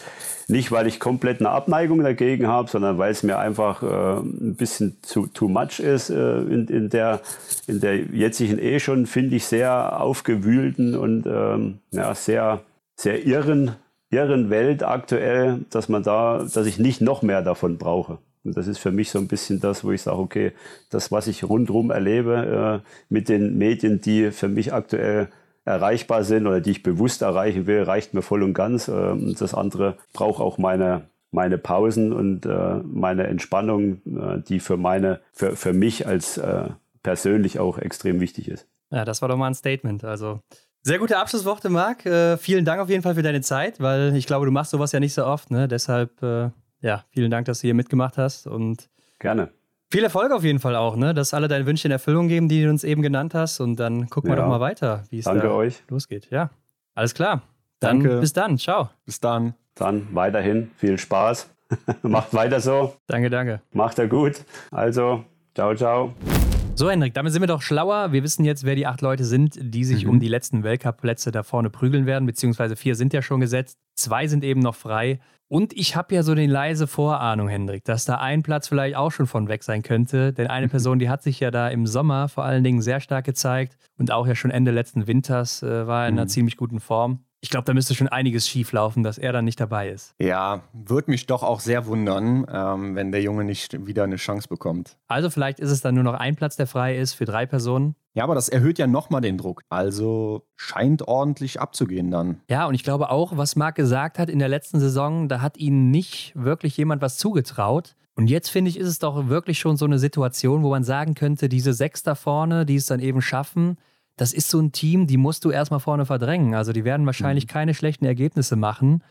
nicht, weil ich komplett eine Abneigung dagegen habe, sondern weil es mir einfach äh, ein bisschen zu too much ist äh, in, in, der, in der jetzigen eh schon, finde ich, sehr aufgewühlten und ähm, ja, sehr, sehr irren, irren Welt aktuell, dass man da, dass ich nicht noch mehr davon brauche. Und das ist für mich so ein bisschen das, wo ich sage, okay, das, was ich rundherum erlebe äh, mit den Medien, die für mich aktuell erreichbar sind oder die ich bewusst erreichen will, reicht mir voll und ganz. Äh, das andere braucht auch meine, meine Pausen und äh, meine Entspannung, äh, die für meine, für, für mich als äh, persönlich auch extrem wichtig ist. Ja, das war doch mal ein Statement. Also sehr gute Abschlussworte, Marc. Äh, vielen Dank auf jeden Fall für deine Zeit, weil ich glaube, du machst sowas ja nicht so oft. Ne? Deshalb äh, ja, vielen Dank, dass du hier mitgemacht hast und gerne. Viel Erfolg auf jeden Fall auch, ne? Dass alle deine Wünsche in Erfüllung geben, die du uns eben genannt hast. Und dann gucken ja. wir doch mal weiter, wie es da euch. losgeht. Ja, alles klar. Dann Danke. bis dann. Ciao. Bis dann. Dann weiterhin viel Spaß. Macht weiter so. Danke, danke. Macht er gut. Also, ciao, ciao. So, Hendrik, damit sind wir doch schlauer. Wir wissen jetzt, wer die acht Leute sind, die sich mhm. um die letzten Weltcup-Plätze da vorne prügeln werden, beziehungsweise vier sind ja schon gesetzt. Zwei sind eben noch frei. Und ich habe ja so eine leise Vorahnung, Hendrik, dass da ein Platz vielleicht auch schon von weg sein könnte. Denn eine Person, die hat sich ja da im Sommer vor allen Dingen sehr stark gezeigt und auch ja schon Ende letzten Winters äh, war in einer mhm. ziemlich guten Form. Ich glaube, da müsste schon einiges schief laufen, dass er dann nicht dabei ist. Ja, würde mich doch auch sehr wundern, ähm, wenn der Junge nicht wieder eine Chance bekommt. Also vielleicht ist es dann nur noch ein Platz, der frei ist für drei Personen. Ja, aber das erhöht ja nochmal den Druck. Also scheint ordentlich abzugehen dann. Ja, und ich glaube auch, was Marc gesagt hat in der letzten Saison, da hat ihnen nicht wirklich jemand was zugetraut. Und jetzt finde ich, ist es doch wirklich schon so eine Situation, wo man sagen könnte, diese sechs da vorne, die es dann eben schaffen, das ist so ein Team, die musst du erstmal vorne verdrängen. Also die werden wahrscheinlich mhm. keine schlechten Ergebnisse machen.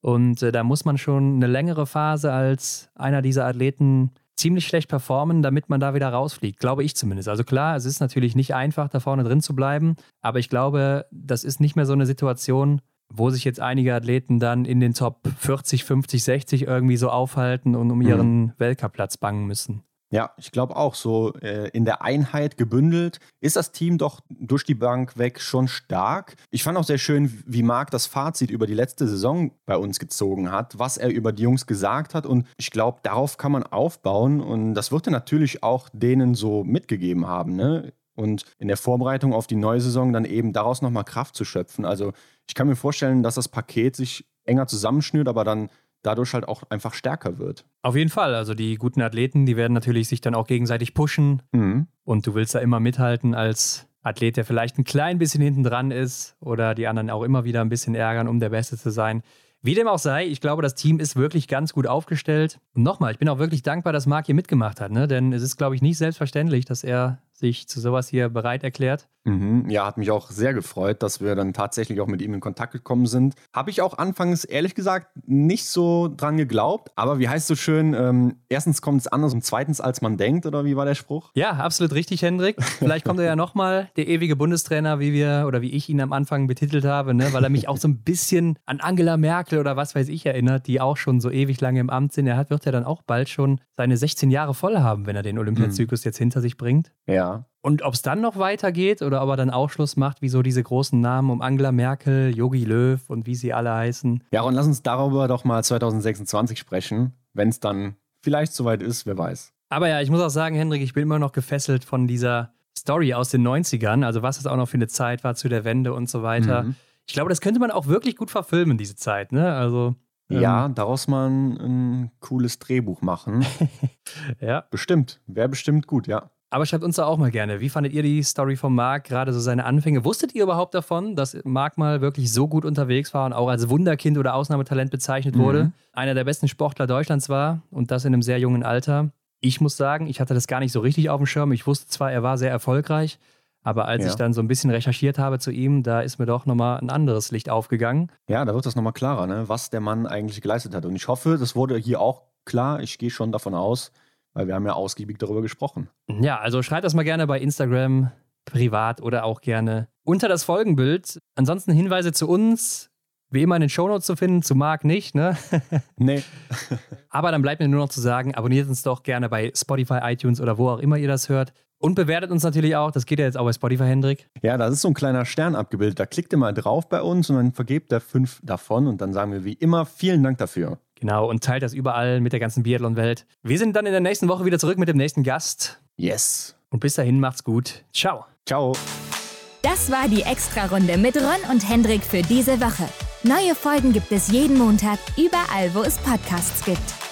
Und äh, da muss man schon eine längere Phase als einer dieser Athleten ziemlich schlecht performen, damit man da wieder rausfliegt. Glaube ich zumindest. Also klar, es ist natürlich nicht einfach, da vorne drin zu bleiben. Aber ich glaube, das ist nicht mehr so eine Situation, wo sich jetzt einige Athleten dann in den Top 40, 50, 60 irgendwie so aufhalten und um mhm. ihren mhm. Weltcup-Platz bangen müssen. Ja, ich glaube auch, so äh, in der Einheit gebündelt ist das Team doch durch die Bank weg schon stark. Ich fand auch sehr schön, wie Marc das Fazit über die letzte Saison bei uns gezogen hat, was er über die Jungs gesagt hat. Und ich glaube, darauf kann man aufbauen. Und das wird er natürlich auch denen so mitgegeben haben. Ne? Und in der Vorbereitung auf die neue Saison dann eben daraus nochmal Kraft zu schöpfen. Also ich kann mir vorstellen, dass das Paket sich enger zusammenschnürt, aber dann dadurch halt auch einfach stärker wird. Auf jeden Fall. Also die guten Athleten, die werden natürlich sich dann auch gegenseitig pushen. Mhm. Und du willst da immer mithalten als Athlet, der vielleicht ein klein bisschen hinten dran ist oder die anderen auch immer wieder ein bisschen ärgern, um der Beste zu sein. Wie dem auch sei, ich glaube, das Team ist wirklich ganz gut aufgestellt. Und nochmal, ich bin auch wirklich dankbar, dass Marc hier mitgemacht hat, ne? denn es ist, glaube ich, nicht selbstverständlich, dass er sich zu sowas hier bereit erklärt. Mhm. Ja, hat mich auch sehr gefreut, dass wir dann tatsächlich auch mit ihm in Kontakt gekommen sind. Habe ich auch anfangs ehrlich gesagt nicht so dran geglaubt, aber wie heißt so schön, ähm, erstens kommt es anders und zweitens als man denkt, oder wie war der Spruch? Ja, absolut richtig, Hendrik. Vielleicht kommt er ja nochmal, der ewige Bundestrainer, wie wir oder wie ich ihn am Anfang betitelt habe, ne? weil er mich auch so ein bisschen an Angela Merkel oder was weiß ich erinnert, die auch schon so ewig lange im Amt sind. Er hat, wird ja dann auch bald schon seine 16 Jahre voll haben, wenn er den Olympiazyklus mhm. jetzt hinter sich bringt. Ja. Und ob es dann noch weitergeht oder ob er dann Aufschluss macht, wie so diese großen Namen um Angela Merkel, Yogi Löw und wie sie alle heißen. Ja, und lass uns darüber doch mal 2026 sprechen, wenn es dann vielleicht soweit ist, wer weiß. Aber ja, ich muss auch sagen, Hendrik, ich bin immer noch gefesselt von dieser Story aus den 90ern, also was es auch noch für eine Zeit war zu der Wende und so weiter. Mhm. Ich glaube, das könnte man auch wirklich gut verfilmen, diese Zeit, ne? Also. Ja, ähm, daraus mal ein, ein cooles Drehbuch machen. ja. Bestimmt. Wäre bestimmt gut, ja. Aber schreibt uns da auch mal gerne. Wie fandet ihr die Story von Marc, gerade so seine Anfänge? Wusstet ihr überhaupt davon, dass Marc mal wirklich so gut unterwegs war und auch als Wunderkind oder Ausnahmetalent bezeichnet mhm. wurde? Einer der besten Sportler Deutschlands war und das in einem sehr jungen Alter. Ich muss sagen, ich hatte das gar nicht so richtig auf dem Schirm. Ich wusste zwar, er war sehr erfolgreich, Aber als ja. ich dann so ein bisschen recherchiert habe zu ihm, da ist mir doch nochmal ein anderes Licht aufgegangen. Ja, da wird das nochmal klarer, ne? was der Mann eigentlich geleistet hat. Und ich hoffe, das wurde hier auch klar. Ich gehe schon davon aus, weil wir haben ja ausgiebig darüber gesprochen. Ja, also schreibt das mal gerne bei Instagram, privat oder auch gerne unter das Folgenbild. Ansonsten Hinweise zu uns, wie immer in den Shownotes zu finden, zu Marc nicht, ne? nee. Aber dann bleibt mir nur noch zu sagen, abonniert uns doch gerne bei Spotify, iTunes oder wo auch immer ihr das hört. Und bewertet uns natürlich auch, das geht ja jetzt auch bei Spotify, Hendrik. Ja, das ist so ein kleiner Stern abgebildet. Da klickt ihr mal drauf bei uns und dann vergebt ihr fünf davon und dann sagen wir wie immer vielen Dank dafür. Genau, und teilt das überall mit der ganzen Biathlon-Welt. Wir sind dann in der nächsten Woche wieder zurück mit dem nächsten Gast. Yes. Und bis dahin macht's gut. Ciao. Ciao. Das war die Extra-Runde mit Ron und Hendrik für diese Woche. Neue Folgen gibt es jeden Montag, überall, wo es Podcasts gibt.